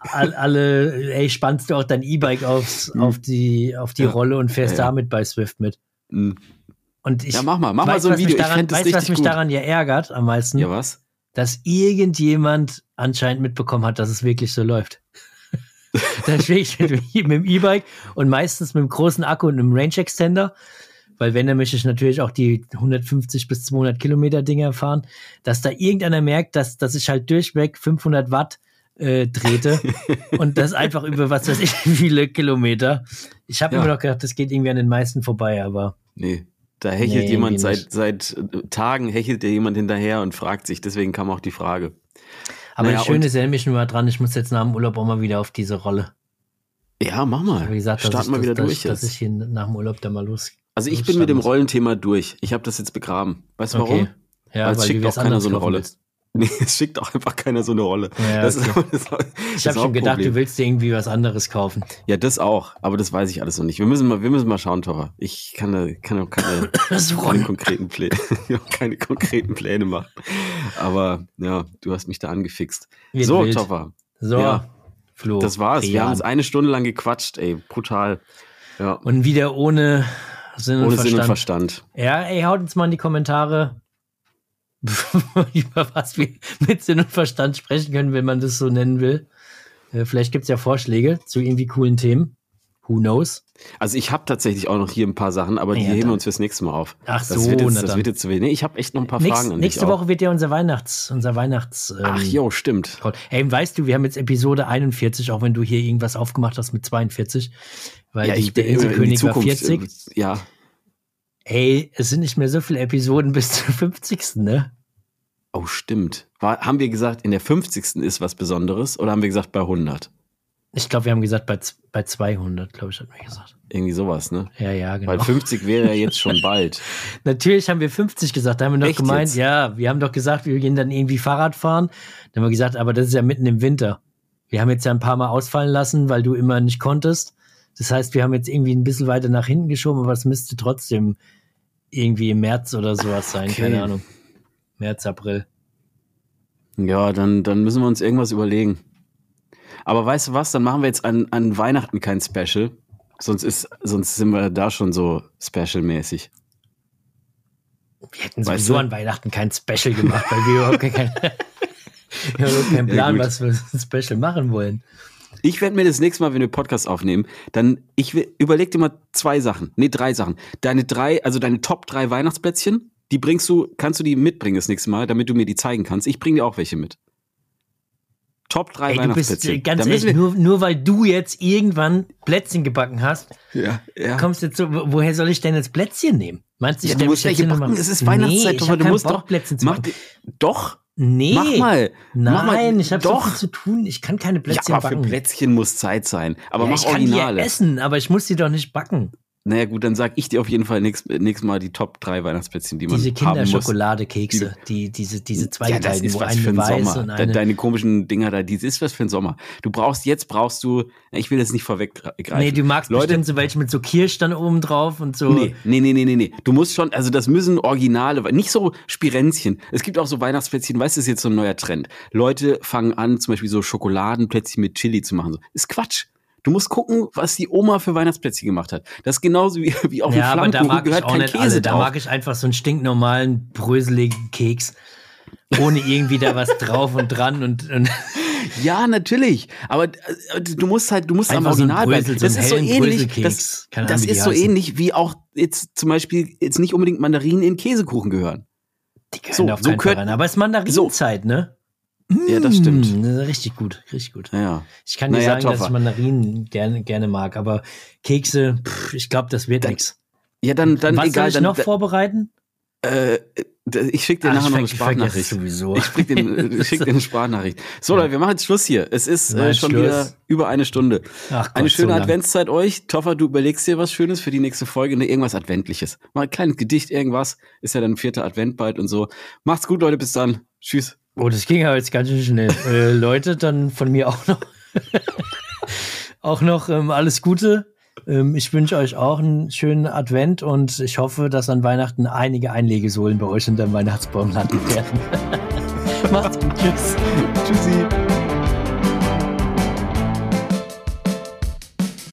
alle, alle ey, spannst du auch dein E-Bike aufs, mhm. auf die, auf die ja. Rolle und fährst ja, damit bei Swift mit. Mhm. Und ich. Ja, mach mal, mach weiß, mal so ein Video. Daran, ich weißt du, was mich gut. daran ja ärgert am meisten? Ja, was? Dass irgendjemand anscheinend mitbekommen hat, dass es wirklich so läuft. dann stehe ich mit, mit dem E-Bike und meistens mit einem großen Akku und einem Range Extender, weil wenn, dann möchte ich natürlich auch die 150 bis 200 Kilometer Dinger fahren, dass da irgendeiner merkt, dass, dass ich halt durchweg 500 Watt äh, drehte und das einfach über was weiß ich viele Kilometer. Ich habe ja. immer noch gedacht, das geht irgendwie an den meisten vorbei, aber. Nee, da hechelt nee, jemand seit, seit Tagen, hechelt dir jemand hinterher und fragt sich, deswegen kam auch die Frage. Aber naja, das Schöne ist, erinnere mich nur mal dran, ich muss jetzt nach dem Urlaub auch mal wieder auf diese Rolle. Ja, mach mal. Wie gesagt, Start mal wieder das, durch dass, jetzt. Dass ich hier nach dem Urlaub da mal los. Also ich bin mit dem Rollenthema durch. Ich habe das jetzt begraben. Weißt du warum? Okay. Ja, weil, weil es schickt auch keiner so eine Rolle. Willst. Nee, es schickt auch einfach keiner so eine Rolle. Ja, das okay. ist, das, das ich habe schon gedacht, Problem. du willst dir irgendwie was anderes kaufen. Ja, das auch, aber das weiß ich alles noch nicht. Wir müssen mal, wir müssen mal schauen, Tora. Ich kann, kann keine, keine, konkreten Pläne, keine konkreten Pläne machen. Aber ja, du hast mich da angefixt. Wird so, wild. So, ja, Flo. Das war's. Rian. Wir haben uns eine Stunde lang gequatscht, ey, brutal. Ja. Und wieder ohne Sinn und, ohne Verstand. Sinn und Verstand. Ja, ey, haut uns mal in die Kommentare, über was wir mit Sinn und Verstand sprechen können, wenn man das so nennen will. Äh, vielleicht gibt es ja Vorschläge zu irgendwie coolen Themen. Who knows? Also ich habe tatsächlich auch noch hier ein paar Sachen, aber die ja, heben wir uns fürs nächste Mal auf. Ach so, das wird jetzt, das wird jetzt zu wenig. Nee, ich habe echt noch ein paar Nächst, Fragen an Nächste Woche auch. wird ja unser Weihnachts, unser Weihnachts. Ähm, Ach jo, stimmt. Ey, weißt du, wir haben jetzt Episode 41, auch wenn du hier irgendwas aufgemacht hast mit 42, weil ja, die, der Inselkönig war 40. Äh, ja. Ey, es sind nicht mehr so viele Episoden bis zum 50. ne? Oh, stimmt. War, haben wir gesagt, in der 50. ist was Besonderes oder haben wir gesagt bei 100? Ich glaube, wir haben gesagt bei, bei 200, glaube ich, hat wir gesagt. Irgendwie sowas, ne? Ja, ja, genau. Weil 50 wäre ja jetzt schon bald. Natürlich haben wir 50 gesagt. Da haben wir Echt gemeint, jetzt? ja, wir haben doch gesagt, wir gehen dann irgendwie Fahrrad fahren. Dann haben wir gesagt, aber das ist ja mitten im Winter. Wir haben jetzt ja ein paar Mal ausfallen lassen, weil du immer nicht konntest. Das heißt, wir haben jetzt irgendwie ein bisschen weiter nach hinten geschoben, aber es müsste trotzdem irgendwie im März oder sowas sein, okay. keine Ahnung. März, April. Ja, dann, dann müssen wir uns irgendwas überlegen. Aber weißt du was, dann machen wir jetzt an, an Weihnachten kein Special. Sonst, ist, sonst sind wir da schon so special-mäßig. Wir hätten sowieso weißt du? an Weihnachten kein Special gemacht, weil wir überhaupt keine. Ich habe keinen Plan, ja, was wir Special machen wollen. Ich werde mir das nächste Mal, wenn wir Podcast aufnehmen, dann ich überleg dir mal zwei Sachen, nee drei Sachen. Deine drei, also deine Top drei Weihnachtsplätzchen, die bringst du, kannst du die mitbringen das nächste Mal, damit du mir die zeigen kannst. Ich bringe dir auch welche mit. Top 3 Ey, Weihnachtsplätzchen. Bist, ganz ehrlich, nur, nur weil du jetzt irgendwann Plätzchen gebacken hast, ja, ja. kommst jetzt so, woher soll ich denn jetzt Plätzchen nehmen? Meinst du, ich ja, du musst welche backen? Es ist Weihnachtszeit, nee, aber du musst Bock, doch Plätzchen zu machen. Doch. Nee. Mach mal. Nein, mach mal. ich habe so viel zu tun. Ich kann keine Plätzchen ja, aber backen. für Plätzchen muss Zeit sein. Aber ja, mach ich Originale. Ich kann die essen, aber ich muss sie doch nicht backen. Naja gut, dann sag ich dir auf jeden Fall nächstes, Mal die Top 3 Weihnachtsplätzchen, die man diese Kinderschokoladekekse, die, diese, diese zwei ja, das ist was für ein Sommer. Eine Deine komischen Dinger da, die ist was für ein Sommer. Du brauchst, jetzt brauchst du, ich will jetzt nicht vorweggreifen. Nee, du magst Leute, bestimmt so welche mit so Kirsch dann oben drauf und so. Nee, nee, nee, nee, nee, nee. Du musst schon, also das müssen Originale, nicht so Spirenzchen. Es gibt auch so Weihnachtsplätzchen, weißt du, das ist jetzt so ein neuer Trend. Leute fangen an, zum Beispiel so Schokoladenplätzchen mit Chili zu machen. Ist Quatsch. Du musst gucken, was die Oma für Weihnachtsplätzchen gemacht hat. Das ist genauso wie, wie auf ja, dem Flammkuchen gehört kein Käse alle. Da mag ich einfach so einen stinknormalen, bröseligen Keks. Ohne irgendwie da was drauf und dran und, und Ja, natürlich. Aber äh, du musst halt, du musst Einfach am Original so bleiben. Das ist so ähnlich. Das, das ist so ähnlich wie auch jetzt zum Beispiel jetzt nicht unbedingt Mandarinen in Käsekuchen gehören. Die gehören so, auf so keinen Aber es ist Mandarinenzeit, so. ne? Ja, das stimmt. Mm, richtig gut, richtig gut. Ja. Ich kann dir naja, sagen, dass ich Mandarinen gerne, gerne mag, aber Kekse, pff, ich glaube, das wird nichts. Ja, dann, dann Was egal. Was soll ich noch dann, vorbereiten? Äh, ich schicke dir Ach, nachher noch eine Sprachnachricht. Sowieso. Ich schicke dir, schick dir eine Sprachnachricht. So, Leute, wir machen jetzt Schluss hier. Es ist äh, schon Schluss. wieder über eine Stunde. Ach Gott, eine schöne so Adventszeit euch. Toffer, du überlegst dir was Schönes für die nächste Folge. Ne, irgendwas Adventliches. Mal ein kleines Gedicht, irgendwas. Ist ja dann vierter Advent bald und so. Macht's gut, Leute. Bis dann. Tschüss. Oh, das ging aber jetzt ganz schön schnell. äh, Leute, dann von mir auch noch, auch noch ähm, alles Gute. Ähm, ich wünsche euch auch einen schönen Advent und ich hoffe, dass an Weihnachten einige Einlegesohlen bei euch unter dem Weihnachtsbaum landen werden. Macht's gut. Tschüss. Tschüssi.